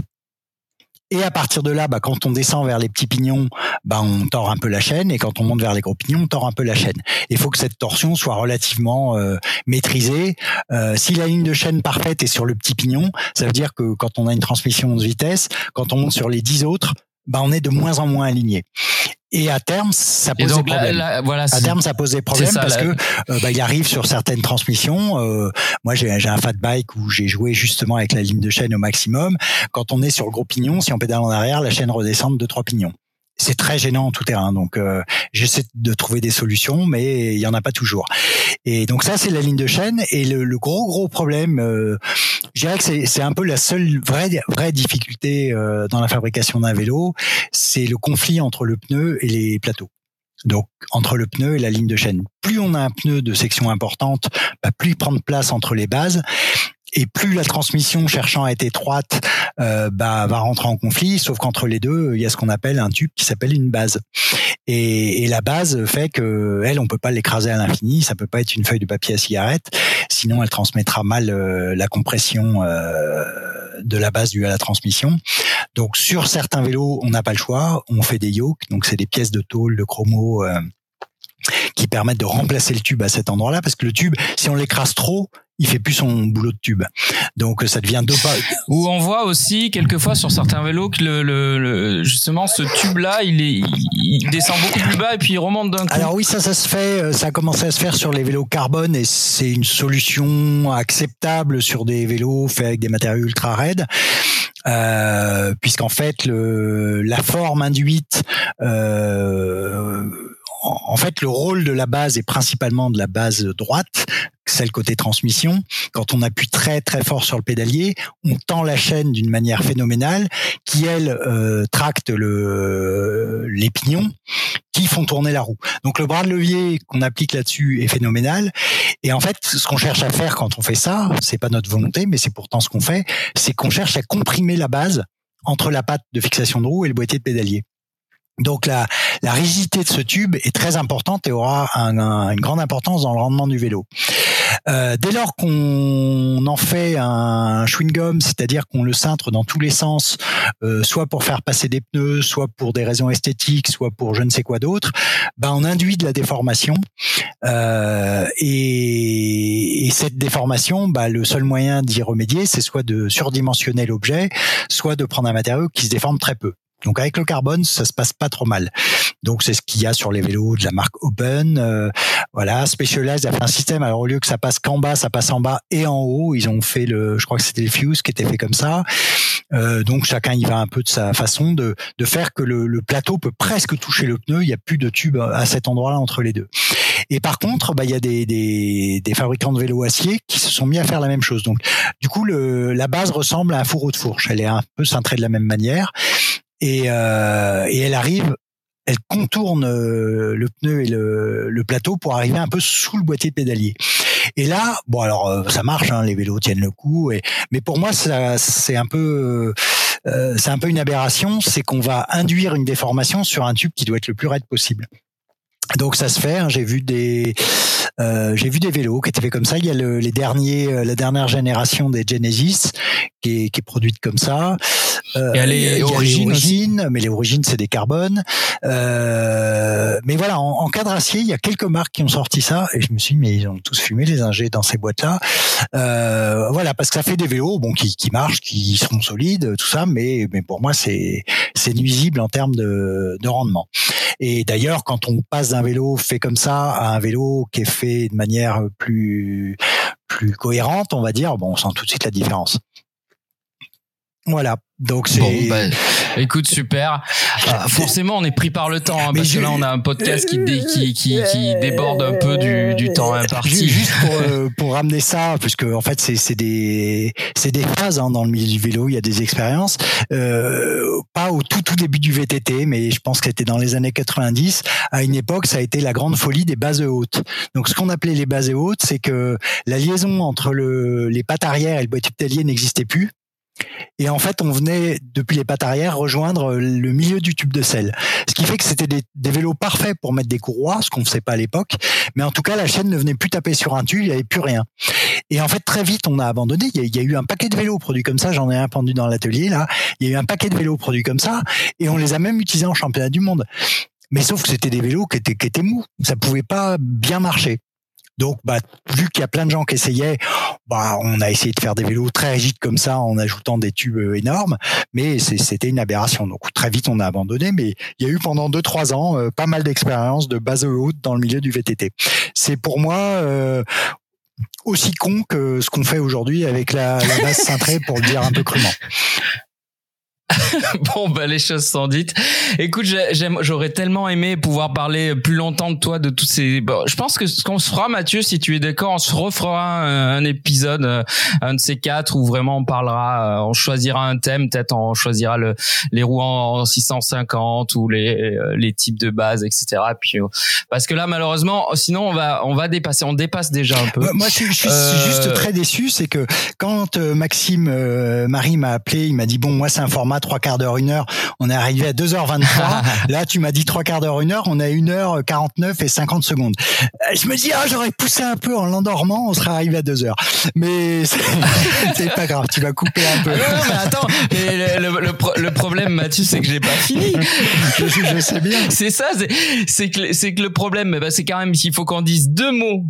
[SPEAKER 2] Et à partir de là, bah, quand on descend vers les petits pignons, bah, on tord un peu la chaîne, et quand on monte vers les gros pignons, on tord un peu la chaîne. Il faut que cette torsion soit relativement euh, maîtrisée. Euh, si la ligne de chaîne parfaite est sur le petit pignon, ça veut dire que quand on a une transmission de vitesse, quand on monte sur les dix autres, bah, on est de moins en moins aligné. Et à terme, ça pose des problèmes. voilà, à terme, ça pose des problèmes parce que euh, bah, il arrive sur certaines transmissions. Euh, moi, j'ai un fat bike où j'ai joué justement avec la ligne de chaîne au maximum. Quand on est sur le gros pignon, si on pédale en arrière, la chaîne redescend de trois pignons c'est très gênant en tout terrain. Donc euh, j'essaie de trouver des solutions, mais il y en a pas toujours. Et donc ça c'est la ligne de chaîne. Et le, le gros gros problème, euh, je dirais que c'est un peu la seule vraie vraie difficulté euh, dans la fabrication d'un vélo, c'est le conflit entre le pneu et les plateaux. Donc entre le pneu et la ligne de chaîne. Plus on a un pneu de section importante, bah, plus il prend de place entre les bases et plus la transmission cherchant à être étroite euh, bah, va rentrer en conflit, sauf qu'entre les deux, il y a ce qu'on appelle un tube qui s'appelle une base. Et, et, la base fait que elle, on peut pas l'écraser à l'infini, ça peut pas être une feuille de papier à cigarette, sinon elle transmettra mal euh, la compression euh, de la base due à la transmission. Donc sur certains vélos, on n'a pas le choix, on fait des yokes, donc c'est des pièces de tôle, de chromo. Euh, qui permettent de remplacer le tube à cet endroit-là, parce que le tube, si on l'écrase trop, il fait plus son boulot de tube. Donc ça devient deux pas.
[SPEAKER 1] Ou on voit aussi quelquefois sur certains vélos que le, le, justement ce tube là, il est il descend beaucoup plus bas et puis il remonte d'un coup.
[SPEAKER 2] Alors oui, ça ça se fait, euh, ça a commencé à se faire sur les vélos carbone et c'est une solution acceptable sur des vélos faits avec des matériaux ultra raides. Euh, puisqu'en fait le, la forme induite euh, en fait, le rôle de la base est principalement de la base droite, celle côté transmission. Quand on appuie très très fort sur le pédalier, on tend la chaîne d'une manière phénoménale, qui elle euh, tracte le, les pignons, qui font tourner la roue. Donc le bras de levier qu'on applique là-dessus est phénoménal. Et en fait, ce qu'on cherche à faire quand on fait ça, c'est pas notre volonté, mais c'est pourtant ce qu'on fait, c'est qu'on cherche à comprimer la base entre la patte de fixation de roue et le boîtier de pédalier. Donc la, rigidité de ce tube est très importante et aura un, une grande importance dans le rendement du vélo. Euh, dès lors qu'on en fait un chewing-gum, c'est-à-dire qu'on le cintre dans tous les sens, euh, soit pour faire passer des pneus, soit pour des raisons esthétiques, soit pour je ne sais quoi d'autre, ben on induit de la déformation. Euh, et, et, cette déformation, ben le seul moyen d'y remédier, c'est soit de surdimensionner l'objet, soit de prendre un matériau qui se déforme très peu. Donc avec le carbone, ça se passe pas trop mal. Donc c'est ce qu'il y a sur les vélos de la marque Open. Euh, voilà, Specialized a fait un système. Alors au lieu que ça passe qu'en bas, ça passe en bas et en haut. Ils ont fait le, je crois que c'était le Fuse qui était fait comme ça. Euh, donc chacun y va un peu de sa façon de, de faire que le, le plateau peut presque toucher le pneu. Il n'y a plus de tube à cet endroit-là entre les deux. Et par contre, bah, il y a des, des, des, fabricants de vélos acier qui se sont mis à faire la même chose. Donc, du coup, le, la base ressemble à un fourreau de fourche. Elle est un peu cintrée de la même manière et, euh, et elle arrive elle contourne euh, le pneu et le, le, plateau pour arriver un peu sous le boîtier de pédalier. Et là, bon alors euh, ça marche, hein, les vélos tiennent le coup. Et, mais pour moi, c'est un peu, euh, c'est un peu une aberration, c'est qu'on va induire une déformation sur un tube qui doit être le plus raide possible. Donc ça se fait. Hein, j'ai vu des, euh, j'ai vu des vélos qui étaient faits comme ça. Il y a le, les derniers, euh, la dernière génération des Genesis qui est, qui est produite comme ça.
[SPEAKER 1] Euh, Et elle est
[SPEAKER 2] origine, mais les origines c'est des carbones. Euh, mais voilà, en, en cadre acier, il y a quelques marques qui ont sorti ça. Et je me suis dit, mais ils ont tous fumé les ingés dans ces boîtes-là. Euh, voilà, parce que ça fait des vélos, bon, qui, qui marchent, qui seront solides, tout ça. Mais, mais pour moi, c'est, c'est nuisible en termes de, de rendement. Et d'ailleurs, quand on passe d'un vélo fait comme ça à un vélo qui est fait de manière plus plus cohérente, on va dire, bon, on sent tout de suite la différence. Voilà. Donc c'est. Bon,
[SPEAKER 1] bah, écoute, super. Euh, forcément, on est pris par le temps, hein, parce que là, on a un podcast qui, qui, qui, qui déborde un peu du, du temps imparti.
[SPEAKER 2] Juste pour, euh, pour ramener ça, puisque en fait, c'est, c'est des, c'est des phases hein, dans le milieu du vélo. Il y a des expériences. Euh, pas au tout tout début du VTT, mais je pense que c'était dans les années 90. À une époque, ça a été la grande folie des bases hautes. Donc, ce qu'on appelait les bases hautes, c'est que la liaison entre le, les pattes arrière et le boîtier pédalier n'existait plus. Et en fait, on venait depuis les pattes arrière rejoindre le milieu du tube de selle. Ce qui fait que c'était des, vélos parfaits pour mettre des courroies, ce qu'on ne faisait pas à l'époque. Mais en tout cas, la chaîne ne venait plus taper sur un tube, il n'y avait plus rien. Et en fait, très vite, on a abandonné. Il y a, eu un paquet de vélos produits comme ça. J'en ai un pendu dans l'atelier là. Il y a eu un paquet de vélos produits comme ça, et on les a même utilisés en championnat du monde. Mais sauf que c'était des vélos qui étaient, qui étaient mous. Ça pouvait pas bien marcher. Donc, bah, vu qu'il y a plein de gens qui essayaient, bah, on a essayé de faire des vélos très rigides comme ça en ajoutant des tubes euh, énormes, mais c'était une aberration. Donc, très vite, on a abandonné, mais il y a eu pendant deux trois ans euh, pas mal d'expériences de base haute dans le milieu du VTT. C'est pour moi euh, aussi con que ce qu'on fait aujourd'hui avec la, la base cintrée, pour le dire un peu crûment.
[SPEAKER 1] bon, bah, les choses sont dites. Écoute, j'aurais tellement aimé pouvoir parler plus longtemps de toi, de tous ces. Bon, je pense que ce qu'on se fera, Mathieu, si tu es d'accord, on se refera un, épisode, euh, un de ces quatre, où vraiment on parlera, euh, on choisira un thème, peut-être on choisira le, les roues en 650 ou les, euh, les types de base, etc. Puis, parce que là, malheureusement, sinon on va, on va dépasser, on dépasse déjà un peu.
[SPEAKER 2] Moi, je, suis juste très déçu, c'est que quand Maxime Marie m'a appelé, il m'a dit bon, moi c'est un format trois quarts d'heure, une heure. On est arrivé à 2h23. Là, tu m'as dit trois quarts d'heure, une heure. On a une heure 49 et 50 secondes. Je me dis, ah, j'aurais poussé un peu en l'endormant. On serait arrivé à deux heures. Mais c'est pas grave. Tu vas couper un peu.
[SPEAKER 1] Ah non, mais attends. Mais le, le, le, problème, Mathieu, c'est que j'ai pas fini.
[SPEAKER 2] je, je, sais bien.
[SPEAKER 1] C'est ça. C'est que, c'est que le problème, bah, c'est quand même s'il faut qu'on dise deux mots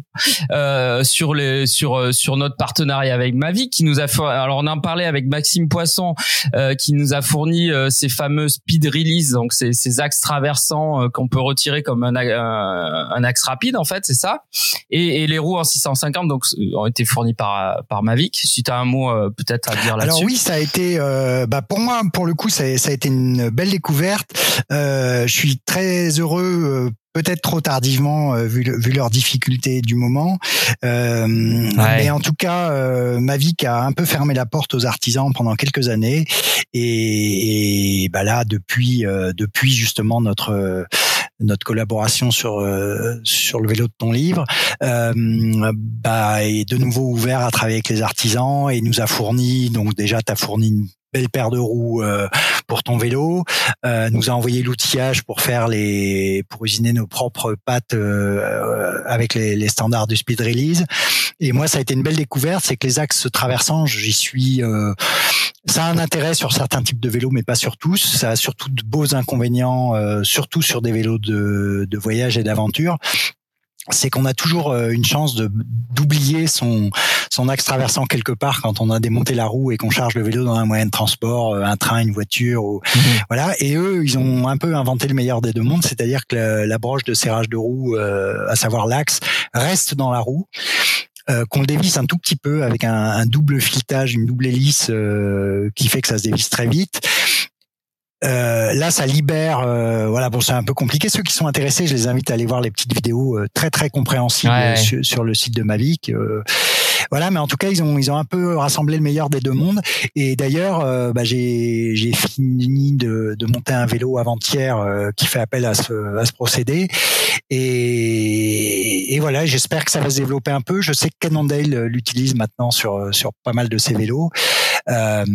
[SPEAKER 1] euh, sur les, sur, euh, sur notre partenariat avec Mavic qui nous a fait. Alors, on en parlait avec Maxime Poisson, euh, qui nous a fourni euh, ces fameux speed release, donc ces, ces axes traversants euh, qu'on peut retirer comme un, un, axe rapide en fait, c'est ça. Et, et, les roues en 650 donc ont été fournies par par Mavic. Si tu as un mot euh, peut-être à dire là-dessus.
[SPEAKER 2] Alors oui, ça a été bah pour moi pour le coup ça, ça a été une belle découverte. je suis très heureux peut-être trop tardivement euh, vu, vu leurs difficultés du moment. Euh, Mais en tout cas, euh, Mavic a un peu fermé la porte aux artisans pendant quelques années. Et, et bah là, depuis, euh, depuis justement notre notre collaboration sur sur le vélo de ton livre, euh, bah, est de nouveau ouvert à travailler avec les artisans et nous a fourni donc déjà t'as fourni une belle paire de roues euh, pour ton vélo, euh, nous a envoyé l'outillage pour faire les, pour usiner nos propres pattes euh, avec les, les, standards du speed release. Et moi, ça a été une belle découverte, c'est que les axes se traversant, j'y suis. ça a un intérêt sur certains types de vélos, mais pas sur tous. Ça a surtout de beaux inconvénients, surtout sur des vélos de, de voyage et d'aventure c'est qu'on a toujours euh, une chance de d'oublier son son axe traversant quelque part quand on a démonté la roue et qu'on charge le vélo dans un moyen de transport, euh, un train, une voiture, ou, mhm. voilà. Et eux, ils ont un peu inventé le meilleur des deux mondes, c'est-à-dire que la, broche de serrage de roue, euh, à savoir l'axe, reste dans la roue. qu'on le dévisse un tout petit peu avec un, un double filetage, une double hélice qui fait que ça se dévisse très vite. Euh, là, ça libère. Euh, voilà, bon, c'est un peu compliqué. Ceux qui sont intéressés, je les invite à aller voir les petites vidéos euh, très très compréhensibles sur, le site de Mavic. voilà, mais en tout cas, ils ont ils ont un peu rassemblé le meilleur des deux mondes. Et d'ailleurs, bah, j'ai j'ai fini de, de monter un vélo avant-hier qui fait appel à ce à ce procédé. Et, et voilà, j'espère que ça va se développer un peu. Je sais que Cannondale l'utilise maintenant sur sur pas mal de ses vélos. Euh,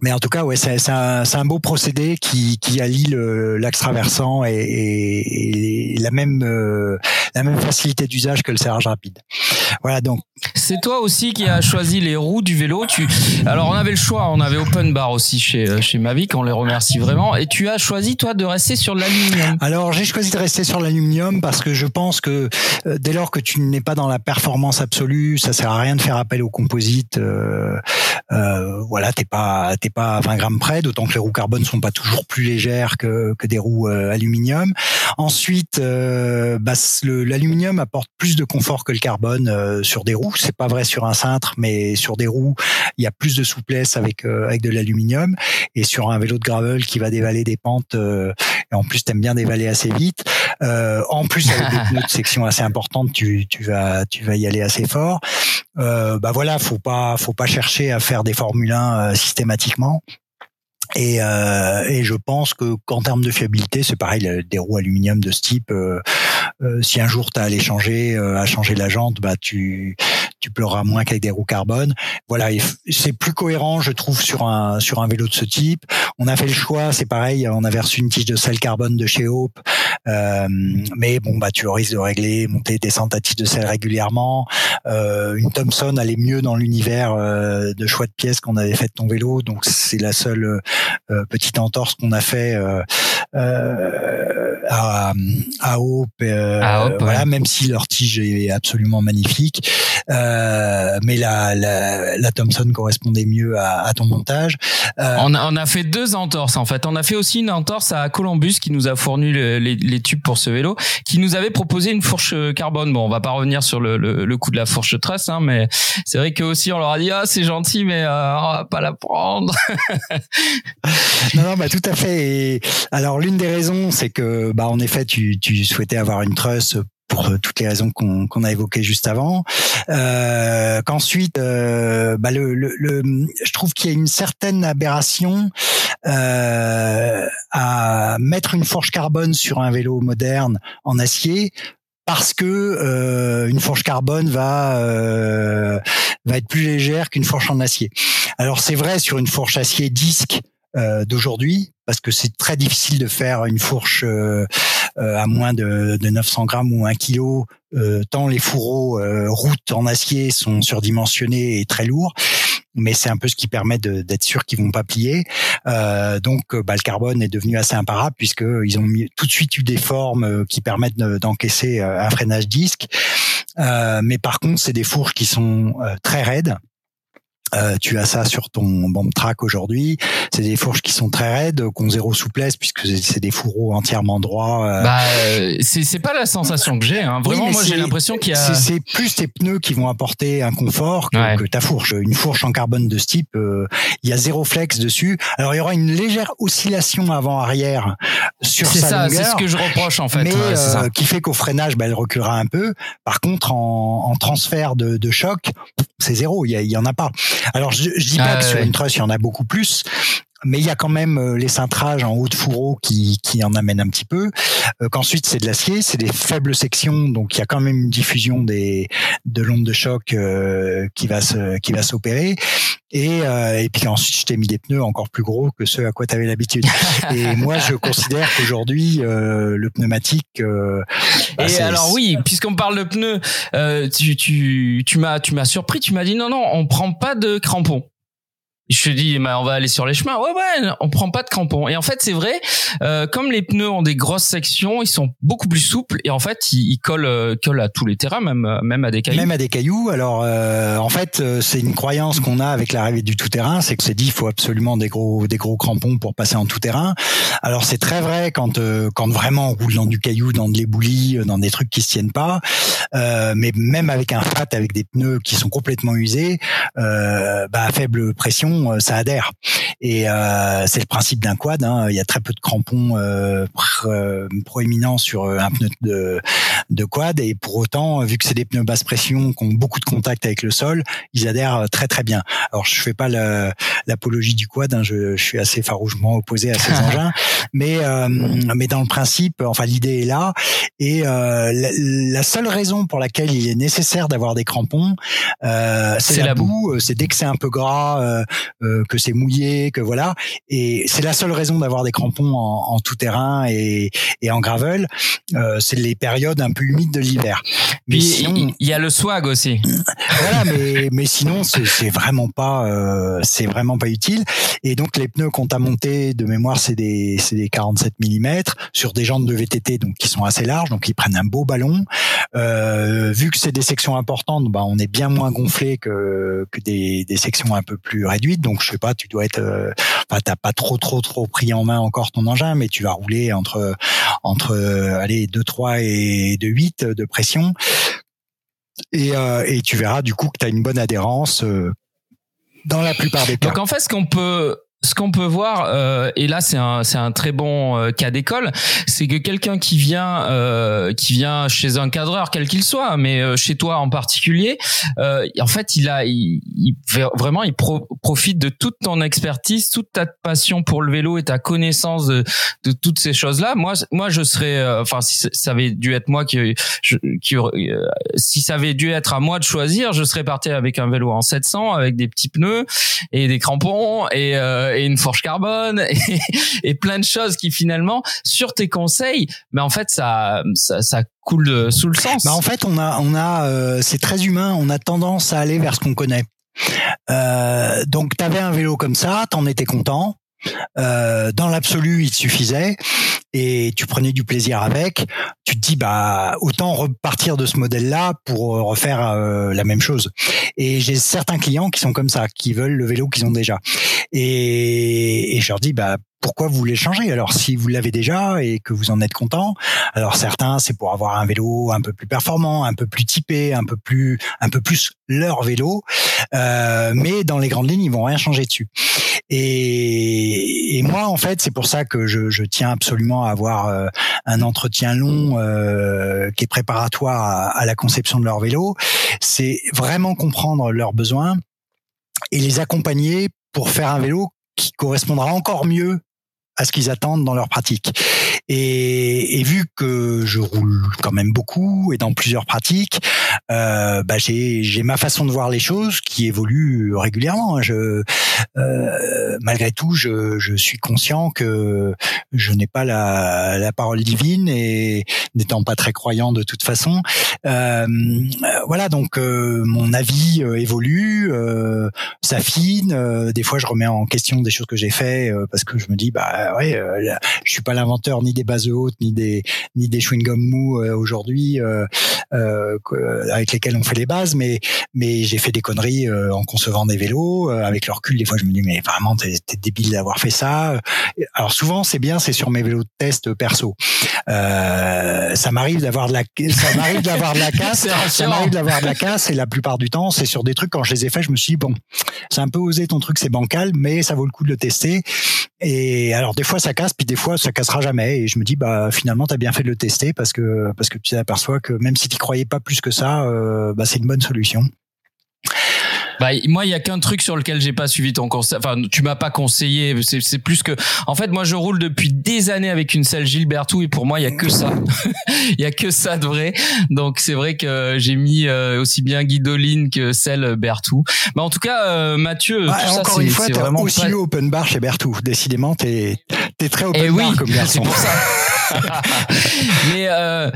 [SPEAKER 2] mais en tout cas, ouais, c'est un, un, beau procédé qui, qui allie l'axe traversant et, et, la même euh, la même facilité d'usage que le serrage rapide. Voilà donc.
[SPEAKER 1] C'est toi aussi qui as choisi les roues du vélo. Tu alors on avait le choix, on avait open bar aussi chez euh, chez Mavic, on les remercie vraiment. Et tu as choisi toi de rester sur l'aluminium.
[SPEAKER 2] Alors j'ai choisi de rester sur l'aluminium parce que je pense que euh, dès lors que tu n'es pas dans la performance absolue, ça sert à rien de faire appel au composite. Euh, euh, voilà, t'es pas pas à 20 grammes près, d'autant que les roues carbone sont pas toujours plus légères que, que des roues euh, aluminium. Ensuite, euh, bah, l'aluminium apporte plus de confort que le carbone euh, sur des roues. C'est pas vrai sur un cintre, mais sur des roues, il y a plus de souplesse avec avec de l'aluminium. Et sur un vélo de gravel qui va dévaler des pentes, et en plus t'aimes bien dévaler assez vite. En plus avec des pneus de section assez importante, tu, tu vas tu vas y aller assez fort. bah voilà, faut pas faut pas chercher à faire des Formule 1 systématiquement et, euh, et, je pense que qu'en termes de fiabilité, c'est pareil, des roues aluminium de ce type, euh, euh, si un jour tu as à les changer, à changer la jante, bah tu tu pleureras moins qu'avec des roues carbone. Voilà, c'est plus cohérent, je trouve, sur un sur un vélo de ce type. On a fait le choix, c'est pareil, on avait reçu une tige de sel carbone de chez Hope, euh, mais bon, bah tu risques de régler, monter, descendre ta tige de sel régulièrement. Euh, une Thompson allait mieux dans l'univers euh, de choix de pièces qu'on avait fait de ton vélo, donc c'est la seule euh, petite entorse qu'on a fait euh, à, à Hope. voilà, même si leur tige est absolument magnifique. Euh, mais la, la, la, Thompson correspondait mieux à, à ton montage.
[SPEAKER 1] Euh, on, a, on, a, fait deux entorses en fait. On a fait aussi une entorse à Columbus qui nous a fourni les, les, tubes pour ce vélo, qui nous avait proposé une fourche carbone. Bon, on va pas revenir sur le, le, le coup de la fourche tresse, hein, mais c'est vrai que aussi on leur a dit ah c'est gentil, mais euh, on va pas la prendre.
[SPEAKER 2] non, non, bah tout à fait. Et alors l'une des raisons, c'est que bah en effet tu, tu souhaitais avoir une truss pour euh, toutes les raisons qu'on a évoquées juste avant. Euh, Qu'ensuite, euh, bah le, le, le, je trouve qu'il y a une certaine aberration euh, à mettre une fourche carbone sur un vélo moderne en acier parce que euh, une fourche carbone va euh, va être plus légère qu'une fourche en acier. Alors c'est vrai sur une fourche acier disque euh, d'aujourd'hui parce que c'est très difficile de faire une fourche euh, à moins de, de, 900 grammes ou un kilo, tant les fourreaux routes en acier sont surdimensionnés et très lourds. Mais c'est un peu ce qui permet d'être sûr qu'ils vont pas plier. donc, bah, le carbone est devenu assez imparable puisque ils ont tout de suite eu des formes qui permettent d'encaisser un freinage disque. mais par contre, c'est des fourches qui sont très raides euh, tu as ça sur ton bomb track aujourd'hui. C'est des fourches qui sont très raides, qui ont zéro souplesse puisque c'est des fourreaux entièrement droits.
[SPEAKER 1] Euh. Bah, euh, c'est pas la sensation que j'ai. Hein. Vraiment, moi j'ai l'impression qu'il y a.
[SPEAKER 2] C'est plus tes pneus qui vont apporter un confort que, ta fourche. Une fourche en carbone de ce type, il y a zéro flex dessus. Alors il y aura une légère oscillation avant-arrière sur sa
[SPEAKER 1] ça, longueur. C'est ce que je reproche en fait.
[SPEAKER 2] Mais qui fait qu'au freinage, bah, elle reculera un peu. Par contre, en, en transfert de, de choc, c'est zéro. Il y, y en a pas. Alors je, je dis pas que sur une truss il y en a beaucoup plus, mais il y a quand même euh, les cintrages en haut de fourreau qui, qui en amènent un petit peu. Euh, qu'ensuite c'est de l'acier, c'est des faibles sections, donc il y a quand même une diffusion des de l'onde de choc euh, qui va se qui va s'opérer. Et, et puis ensuite je t'ai mis des pneus encore plus gros que ceux à quoi tu avais l'habitude. et moi je considère qu'aujourd'hui le pneumatique.
[SPEAKER 1] Bah, et alors oui, puisqu'on parle de pneus, tu tu tu m'as tu m'as surpris, tu m'as dit non non on prend pas de crampons je te dis bah, on va aller sur les chemins. Ouais ouais on prend pas de crampons. Et en fait c'est vrai euh, comme les pneus ont des grosses sections ils sont beaucoup plus souples et en fait ils, ils collent euh, collent à tous les terrains même euh, même à des cailloux.
[SPEAKER 2] Même à des cailloux. Alors euh, en fait euh, c'est une croyance qu'on a avec l'arrivée du tout terrain c'est que c'est dit il faut absolument des gros des gros crampons pour passer en tout terrain alors c'est très vrai quand quand vraiment on roule dans du caillou dans de l'éboulis dans des trucs qui se tiennent pas. Mais même avec un fat avec des pneus qui sont complètement usés bah à faible pression euh, ça adhère. Et euh, c'est le principe d'un quad. Hein. Il y a très peu de crampons euh, proéminents sur un pneu de, de quad. Et pour autant, vu que c'est des pneus basse pression qui ont beaucoup de contact avec le sol, ils adhèrent très très bien. Alors je fais pas l'apologie du quad. Hein. Je, je, suis assez farouchement opposé à ces engins. Mais mais dans le principe, enfin l'idée est là. Et la, la, seule raison pour laquelle il est nécessaire d'avoir des crampons, c'est la, boue. C'est dès que c'est un peu gras, euh, que c'est mouillé, que voilà. Et c'est la seule raison d'avoir des crampons en, en, tout terrain et, et en gravel. Euh, c'est les périodes un peu humides de l'hiver.
[SPEAKER 1] Mais il y a le swag aussi.
[SPEAKER 2] Voilà, mais mais sinon c'est vraiment pas euh, c'est vraiment pas utile. Et donc les pneus qu'on t'a montés de mémoire c'est des c'est des 47 mm sur des jantes de VTT donc qui sont assez larges donc ils prennent un beau ballon. Euh, vu que c'est des sections importantes, bah on est bien moins gonflé que que des, des sections un peu plus réduites donc je sais pas, tu dois être, euh, enfin t'as pas trop trop trop pris en main encore ton engin, mais tu vas rouler entre entre euh, allez 2 3 et 2 8 de pression. Et, euh, et tu verras du coup que tu as une bonne adhérence dans la plupart des cas.
[SPEAKER 1] Donc en fait, ce qu'on peut ce qu'on peut voir, euh, et là c'est un c'est un très bon euh, cas d'école, c'est que quelqu'un qui vient euh, qui vient chez un cadreur quel qu'il soit, mais euh, chez toi en particulier, euh, en fait il a il, vraiment il profite de toute ton expertise, toute ta passion pour le vélo et ta connaissance de, de toutes ces choses là. Moi moi je serais, enfin si ça avait dû être moi qui, qui si ça avait dû être à moi de choisir, je serais parti avec un vélo en 700 avec des petits pneus et des crampons et et une forge carbone et, plein de choses qui finalement sur tes conseils mais en fait ça ça, ça coule sous le sens.
[SPEAKER 2] Bah en fait on a on a euh, c'est très humain. On a tendance à aller vers ce qu'on connaît. Euh, donc tu avais un vélo comme ça t'en étais content euh, dans l'absolu, il suffisait et tu prenais du plaisir avec. Tu te dis bah autant repartir de ce modèle-là pour refaire euh, la même chose. Et j'ai certains clients qui sont comme ça, qui veulent le vélo qu'ils ont déjà. Et, et je leur dis bah pourquoi vous voulez changer? Alors si vous l'avez déjà et que vous en êtes content, alors certains c'est pour avoir un vélo un peu plus performant, un peu plus typé, un peu plus un peu plus leur vélo, euh, mais dans les grandes lignes ils vont rien changer dessus. Et, et moi en fait c'est pour ça que je, je, tiens absolument à avoir euh, un entretien long euh, qui est préparatoire à, à la conception de leur vélo. C'est vraiment comprendre leurs besoins et les accompagner pour faire un vélo qui correspondra encore mieux à ce qu'ils attendent dans leur pratique. Et, et, vu que je roule quand même beaucoup et dans plusieurs pratiques, euh, bah j'ai ma façon de voir les choses qui évolue régulièrement. Je, euh, malgré tout, je, je, suis conscient que je n'ai pas la, la, parole divine et n'étant pas très croyant de toute façon, euh, voilà. Donc euh, mon avis euh, évolue, euh, s'affine. des fois, je remets en question des choses que j'ai fait parce que je me dis bah ouais, je suis pas l'inventeur ni des bases hautes ni des ni des chewing gum mous euh, aujourd'hui euh, euh, avec lesquels on fait les bases, mais mais j'ai fait des conneries en concevant des vélos. avec le recul, des fois, je me dis mais vraiment t'es es débile d'avoir fait ça. Alors souvent, c'est bien, c'est sur mes vélos de test perso. ça m'arrive d'avoir de la ça m'arrive d'avoir de la casse, ça m'arrive d'avoir de la casse, et la plupart du temps, c'est sur des trucs quand je les ai faits, je me suis dit bon, c'est un peu osé ton truc, c'est bancal, mais ça vaut le coup de le tester. Et alors des fois ça casse, puis des fois ça cassera jamais. Et je me dis bah finalement t'as bien fait de le tester parce que parce que tu t'aperçois que même si tu croyais pas plus que ça, euh, bah c'est une bonne solution.
[SPEAKER 1] Bah, moi, il y a qu'un truc sur lequel j'ai pas suivi ton conseil. Enfin, tu m'as pas conseillé. C'est plus que. En fait, moi, je roule depuis des années avec une selle Gilbertou et pour moi, il y a que ça. Il y a que ça de vrai. Donc, c'est vrai que j'ai mis euh, aussi bien Guidoline que celle Bertou. Mais en tout cas, euh, Mathieu,
[SPEAKER 2] tout encore ça, une fois, vraiment aussi pas... open bar chez Bertou. Décidément, t'es es très open eh bar comme garçon.
[SPEAKER 1] Pour ça. Mais euh,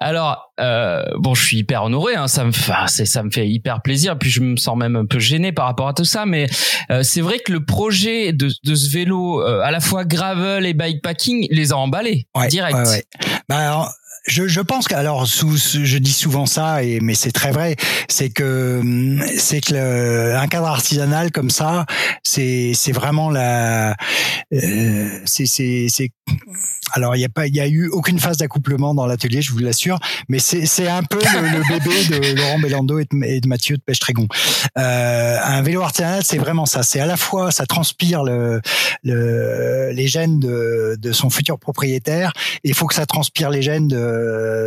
[SPEAKER 1] alors, euh, bon, je suis hyper honoré. Hein, ça me, fait, ça me fait hyper plaisir. Puis je me sens même un peu gêné par rapport à tout ça. Mais euh, c'est vrai que le projet de, de ce vélo, euh, à la fois gravel et bikepacking, les a emballés
[SPEAKER 2] ouais,
[SPEAKER 1] direct.
[SPEAKER 2] Ouais, ouais. Bah, je, je pense que alors sous, je dis souvent ça et mais c'est très vrai c'est que c'est que le, un cadre artisanal comme ça c'est c'est vraiment la euh, c'est c'est alors il y a pas il y a eu aucune phase d'accouplement dans l'atelier je vous l'assure mais c'est c'est un peu le, bébé de Laurent Bellando et de, et de Mathieu de Pêche Trégon euh, un vélo artisanal c'est vraiment ça. C'est à la fois ça transpire le, le les gènes de, de son futur propriétaire et il faut que ça transpire les gènes de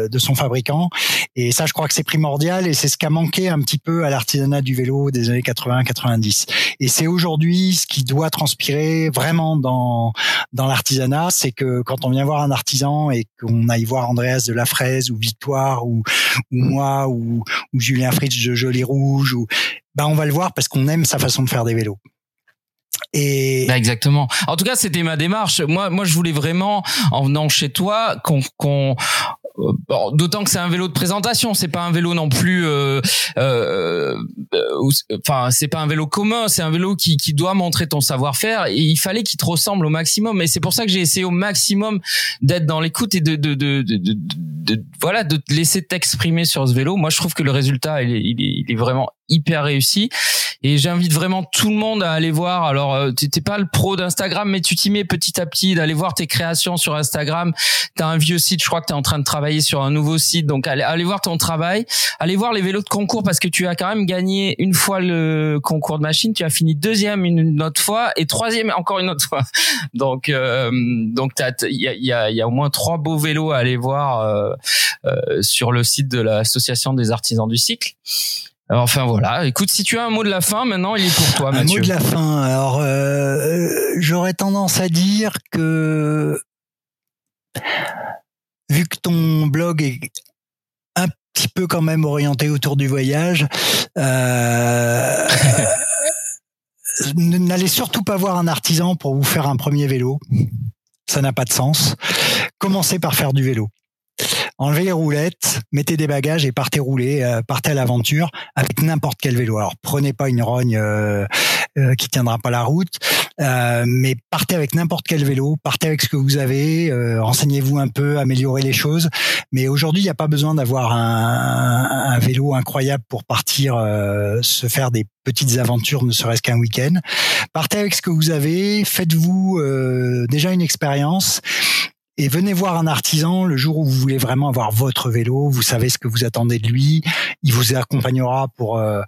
[SPEAKER 2] de son fabricant. Et ça, je crois que c'est primordial et c'est ce qui a manqué un petit peu à l'artisanat du vélo des années 80-90. Et c'est aujourd'hui ce qui doit transpirer vraiment dans dans l'artisanat, c'est que quand on vient voir un artisan et qu'on aille voir Andreas de la Fraise ou Victoire ou, ou moi ou, ou Julien Fritz de Joli Rouge ou ben on va le voir parce qu'on aime sa façon de faire des vélos.
[SPEAKER 1] Et bah, exactement. En tout cas, c'était ma démarche. Moi, moi, je voulais vraiment, en venant chez toi, qu'on qu'on euh, Bon, D'autant que c'est un vélo de présentation, c'est pas un vélo non plus. Euh, euh, enfin, c'est pas un vélo commun, c'est un vélo qui, qui doit montrer ton savoir-faire. Et il fallait qu'il te ressemble au maximum. Et c'est pour ça que j'ai essayé au maximum d'être dans l'écoute et de de, de, de, voilà de te laisser t'exprimer sur ce vélo. Moi, je trouve que le résultat, il est, il est vraiment hyper réussi. Et j'invite vraiment tout le monde à aller voir. Alors, euh, t'es pas le pro d'Instagram, mais tu t'y mets petit à petit, d'aller voir tes créations sur Instagram. T'as un vieux site, je crois que t'es en train de travailler sur un nouveau site. Donc, allez, allez voir ton travail. Allez voir les vélos de concours parce que tu as quand même gagné une fois le concours de machine. Tu as fini deuxième une autre fois et troisième encore une autre fois. Donc, euh, donc il y a, y, a, y a au moins trois beaux vélos à aller voir euh, euh sur le site de l'association des artisans du cycle. Enfin voilà. Écoute, si tu as un mot de la fin, maintenant il est pour toi, Mathieu.
[SPEAKER 2] Un mot de la fin. Alors, euh, j'aurais tendance à dire que vu que ton blog est un petit peu quand même orienté autour du voyage, euh, n'allez surtout pas voir un artisan pour vous faire un premier vélo. Ça n'a pas de sens. Commencez par faire du vélo enlevez les roulettes, mettez des bagages et partez rouler, euh, partez à l'aventure avec n'importe quel vélo. Alors prenez pas une rogne euh, euh, qui tiendra pas la route, mais partez avec n'importe quel vélo, partez avec ce que vous avez, renseignez-vous un peu, améliorez les choses. Mais aujourd'hui, il n'y a pas besoin d'avoir un, un, vélo incroyable pour partir se faire des petites aventures, ne serait-ce qu'un week-end. Partez avec ce que vous avez, faites-vous déjà une expérience et venez voir un artisan le jour où vous voulez vraiment avoir votre vélo, vous savez ce que vous attendez de lui, il vous accompagnera pour euh,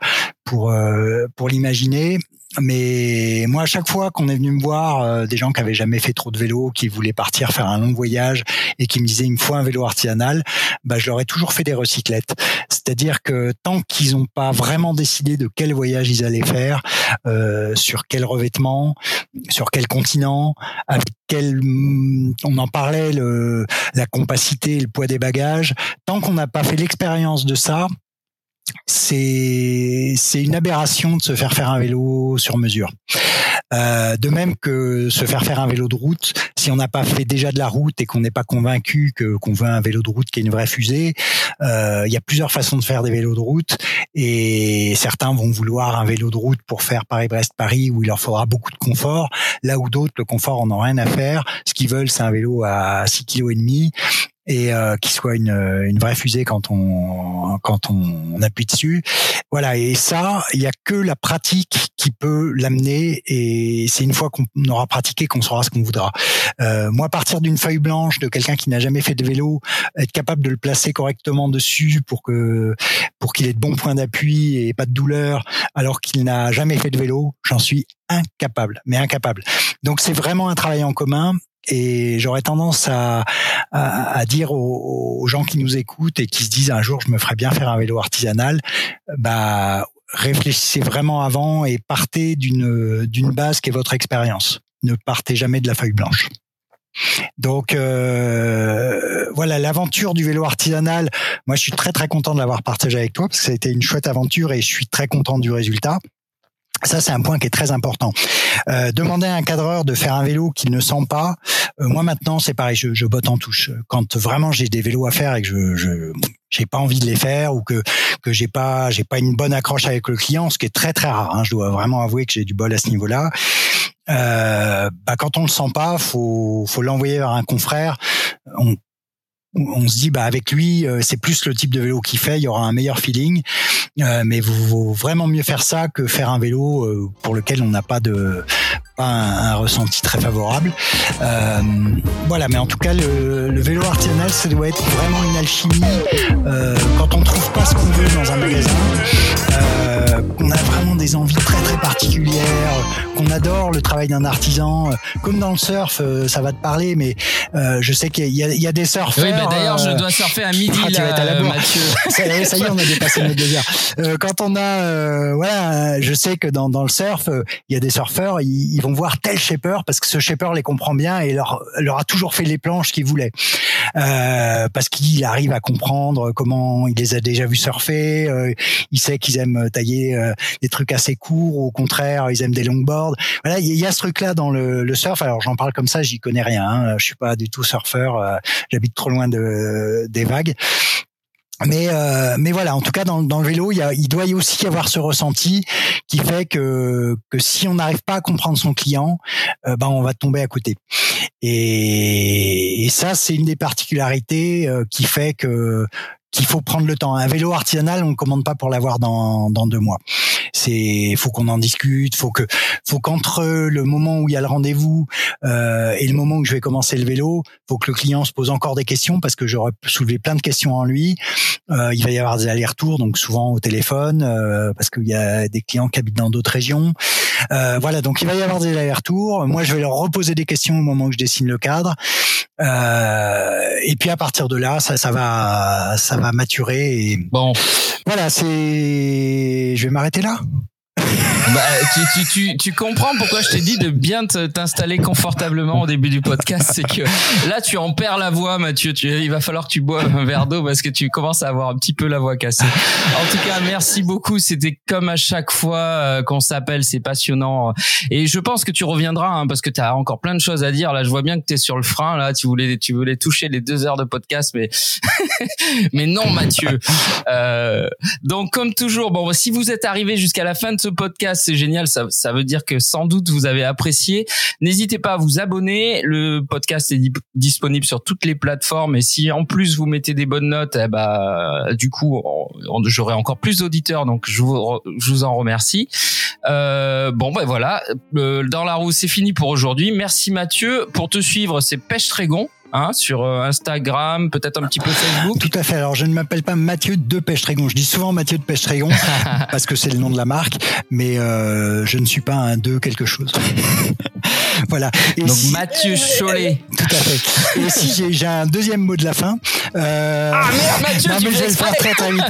[SPEAKER 2] pour euh, pour l'imaginer mais moi, à chaque fois qu'on est venu me voir, euh, des gens qui avaient jamais fait trop de vélo, qui voulaient partir faire un long voyage et qui me disaient il me faut un vélo artisanal, bah je leur ai toujours fait des recyclettes. C'est-à-dire que tant qu'ils n'ont pas vraiment décidé de quel voyage ils allaient faire, euh, sur quel revêtement, sur quel continent, avec quel, on en parlait, le, la compacité, le poids des bagages, tant qu'on n'a pas fait l'expérience de ça, c'est c'est une aberration de se faire faire un vélo sur mesure. Euh, de même que se faire faire un vélo de route, si on n'a pas fait déjà de la route et qu'on n'est pas convaincu que qu'on veut un vélo de route qui est une vraie fusée, euh, il y a plusieurs façons de faire des vélos de route et certains vont vouloir un vélo de route pour faire Paris-Brest-Paris où il leur faudra beaucoup de confort, là où d'autres le confort en ont rien à faire. Ce qu'ils veulent, c'est un vélo à 6 kg et demi et euh, qui soit une, une vraie fusée quand on quand on, appuie dessus. Voilà, et ça, il y a que la pratique qui peut l'amener, et c'est une fois qu'on aura pratiqué qu'on saura ce qu'on voudra. Euh, moi, partir d'une feuille blanche de quelqu'un qui n'a jamais fait de vélo, être capable de le placer correctement dessus pour que pour qu'il ait de bons points d'appui et pas de douleur, alors qu'il n'a jamais fait de vélo, j'en suis incapable, mais incapable. Donc c'est vraiment un travail en commun et j'aurais tendance à, à, dire aux, gens qui nous écoutent et qui se disent un jour je me ferais bien faire un vélo artisanal, bah réfléchissez vraiment avant et partez d'une d'une base qui est votre expérience. Ne partez jamais de la feuille blanche. Donc euh, voilà l'aventure du vélo artisanal. Moi, je suis très très content de l'avoir partagé avec toi parce que ça a été une chouette aventure et je suis très content du résultat. Ça, c'est un point qui est très important. Euh, demander à un cadreur de faire un vélo qu'il ne sent pas. Euh, moi, maintenant, c'est pareil. Je, je, botte en touche. Quand vraiment j'ai des vélos à faire et que je, je j'ai pas envie de les faire ou que que j'ai pas j'ai pas une bonne accroche avec le client, ce qui est très très rare. Hein, je dois vraiment avouer que j'ai du bol à ce niveau-là. Euh, bah, quand on le sent pas, faut faut l'envoyer vers un confrère. On, on se dit bah avec lui euh, c'est plus le type de vélo qu'il fait, il y aura un meilleur feeling. Euh, mais vous vaut vraiment mieux faire ça que faire un vélo euh, pour lequel on n'a pas de pas un, ressenti très favorable. Euh, voilà, mais en tout cas le, le, vélo artisanal ça doit être vraiment une alchimie. quand on trouve pas ce qu'on veut dans un magasin, qu'on a vraiment des envies très très particulières, qu'on adore le travail d'un artisan, comme dans le surf, ça va te parler, mais je sais qu'il y, y, a des surfeurs.
[SPEAKER 1] Oui, bah d'ailleurs je dois surfer à midi ah, là, à Mathieu.
[SPEAKER 2] Ça, ça, y est, on a dépassé deux heures. Euh, quand on a, euh, voilà, je sais que dans, dans le surf, euh, il y a des surfeurs, ils, ils, vont voir tel shaper parce que ce shaper les comprend bien et leur, a toujours fait les planches qu'ils voulaient. Euh, parce qu'il arrive à comprendre comment il les a déjà vus surfer, euh, il sait qu'ils aiment tailler euh, des trucs assez courts, au contraire, ils aiment des longboards. Voilà, il y, a ce truc-là dans le, le, surf. Alors j'en parle comme ça, j'y connais rien. Hein. Je suis pas du tout surfeur, j'habite trop loin de, des vagues mais euh, mais voilà, en tout cas dans, le vélo, il, doit y aussi avoir ce ressenti qui fait que si on n'arrive pas à comprendre son client, euh, ben on va tomber à côté. Et, et ça, c'est une des particularités euh, qui fait que qu'il faut prendre le temps. Un vélo artisanal, on ne commande pas pour l'avoir dans, dans deux mois. C'est, faut qu'on en discute, faut que, faut qu'entre le moment où il y a le rendez-vous euh, et le moment où je vais commencer le vélo, faut que le client se pose encore des questions parce que j'aurais soulevé plein de questions en lui. Euh, il va y avoir des allers-retours, donc souvent au téléphone euh, parce qu'il y a des clients qui habitent dans d'autres régions. Euh, voilà, donc il va y avoir des allers-retours. Moi, je vais leur reposer des questions au moment où je dessine le cadre. Euh, et puis à partir de là, ça, ça va, ça va maturer. Et
[SPEAKER 1] bon,
[SPEAKER 2] voilà, c'est. Je vais m'arrêter là.
[SPEAKER 1] Bah, tu, tu, tu, tu, comprends pourquoi je t'ai dit de bien t'installer confortablement au début du podcast, c'est que là tu en perds la voix, Mathieu. Tu, il va falloir que tu boives un verre d'eau parce que tu commences à avoir un petit peu la voix cassée. En tout cas, merci beaucoup. C'était comme à chaque fois euh, qu'on s'appelle, c'est passionnant. Et je pense que tu reviendras hein, parce que tu as encore plein de choses à dire. Là, je vois bien que tu es sur le frein. Là, tu voulais, tu voulais toucher les deux heures de podcast, mais mais non, Mathieu. Euh, donc comme toujours, bon, si vous êtes arrivé jusqu'à la fin de ce podcast c'est génial. Ça, ça veut dire que sans doute vous avez apprécié. N'hésitez pas à vous abonner. Le podcast est disponible sur toutes les plateformes. Et si en plus vous mettez des bonnes notes, eh bah, du coup, j'aurai encore plus d'auditeurs. Donc je vous, je vous en remercie. Euh, bon, ben voilà. Euh, dans la roue, c'est fini pour aujourd'hui. Merci Mathieu. Pour te suivre, c'est Pêche Trégon. Hein, sur euh, Instagram, peut-être un petit peu Facebook.
[SPEAKER 2] Tout à fait. Alors, je ne m'appelle pas Mathieu de Pêche-Trégon. Je dis souvent Mathieu de Pêche-Trégon parce que c'est le nom de la marque, mais euh, je ne suis pas un de quelque chose. voilà.
[SPEAKER 1] Donc Mathieu Cholet.
[SPEAKER 2] Tout à fait. Et aussi, j'ai un deuxième mot de la fin.
[SPEAKER 1] Euh... Ah merde, Mathieu, non,
[SPEAKER 2] mais je vais le faire très très vite.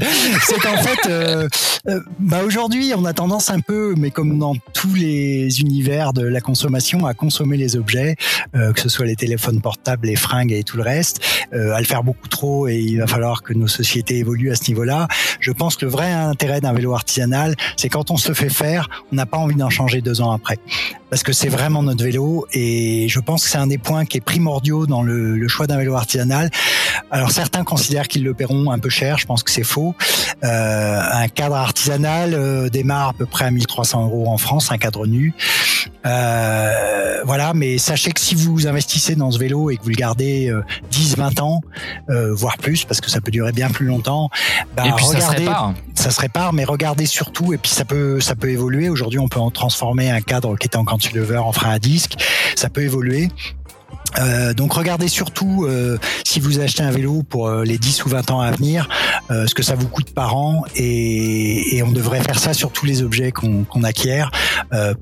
[SPEAKER 2] C'est qu'en fait, euh, euh, bah aujourd'hui, on a tendance un peu, mais comme dans tous les univers de la consommation, à consommer les objets, que ce soit les téléphones portables, les fringues et tout le reste, euh, à le faire beaucoup trop et il va falloir que nos sociétés évoluent à ce niveau-là. Je pense que le vrai intérêt d'un vélo artisanal, c'est quand on se le fait faire, on n'a pas envie d'en changer deux ans après. Parce que c'est vraiment notre vélo et je pense que c'est un des points qui est primordiaux dans le, le choix d'un vélo artisanal. Alors certains considèrent qu'ils le paieront un peu cher, je pense que c'est faux. Euh, un cadre artisanal euh, démarre à peu près à 1300 euros en France, un cadre nu. Euh, voilà, mais sachez que si vous investissez dans ce vélo et que vous le gardez 10, euh, 20 ans, voire plus, parce que ça peut durer bien plus longtemps,
[SPEAKER 1] bah, et puis regardez, ça se répare.
[SPEAKER 2] Ça se répare, mais regardez surtout, et puis ça peut, ça peut évoluer. Aujourd'hui, on peut en transformer un cadre qui était en cantilever en frein à disque. Ça peut évoluer. Euh, donc regardez surtout euh, si vous achetez un vélo pour euh, les 10 ou 20 ans à venir, ce que ça vous coûte par an et, et, on devrait faire ça sur tous les objets qu'on acquiert.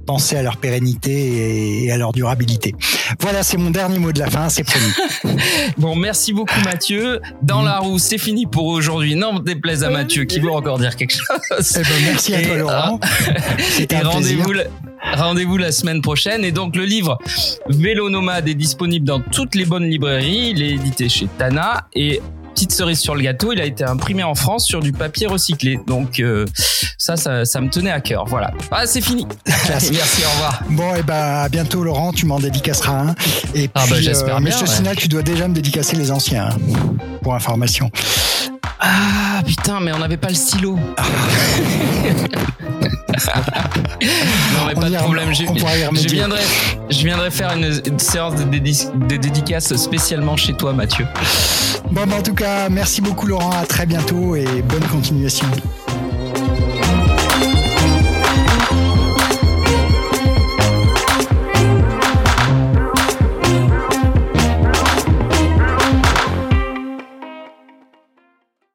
[SPEAKER 2] pensez à leur pérennité et, et à leur durabilité. Voilà, c'est mon dernier mot de la fin, c'est promis.
[SPEAKER 1] bon, merci beaucoup Mathieu. Dans la roue, c'est fini pour aujourd'hui. Non, déplaise à Mathieu qui veut encore dire quelque chose.
[SPEAKER 2] Eh ben, merci à toi Laurent.
[SPEAKER 1] C'était rendez-vous Rendez-vous la semaine prochaine. Et donc, le livre Vélo Nomade est disponible dans toutes les bonnes librairies. Il est édité chez Tana. Et petite cerise sur le gâteau, il a été imprimé en France sur du papier recyclé. Donc euh, ça, ça, me tenait à cœur. Voilà. Ah, c'est fini. Merci, au revoir.
[SPEAKER 2] Bon, et eh ben à bientôt Laurent, tu m'en dédicaceras un. Et
[SPEAKER 1] ah bah, j'espère euh, bien.
[SPEAKER 2] Mais tu dois déjà me dédicacer les anciens, hein, pour information.
[SPEAKER 1] Ah putain, mais on n'avait pas le stylo. non mais pas de problème. Je, viendrai, je viendrai faire une, séance de, dédicace spécialement chez toi, Mathieu.
[SPEAKER 2] Bon, bah, en tout cas, merci beaucoup Laurent. À très bientôt et bonne continuation.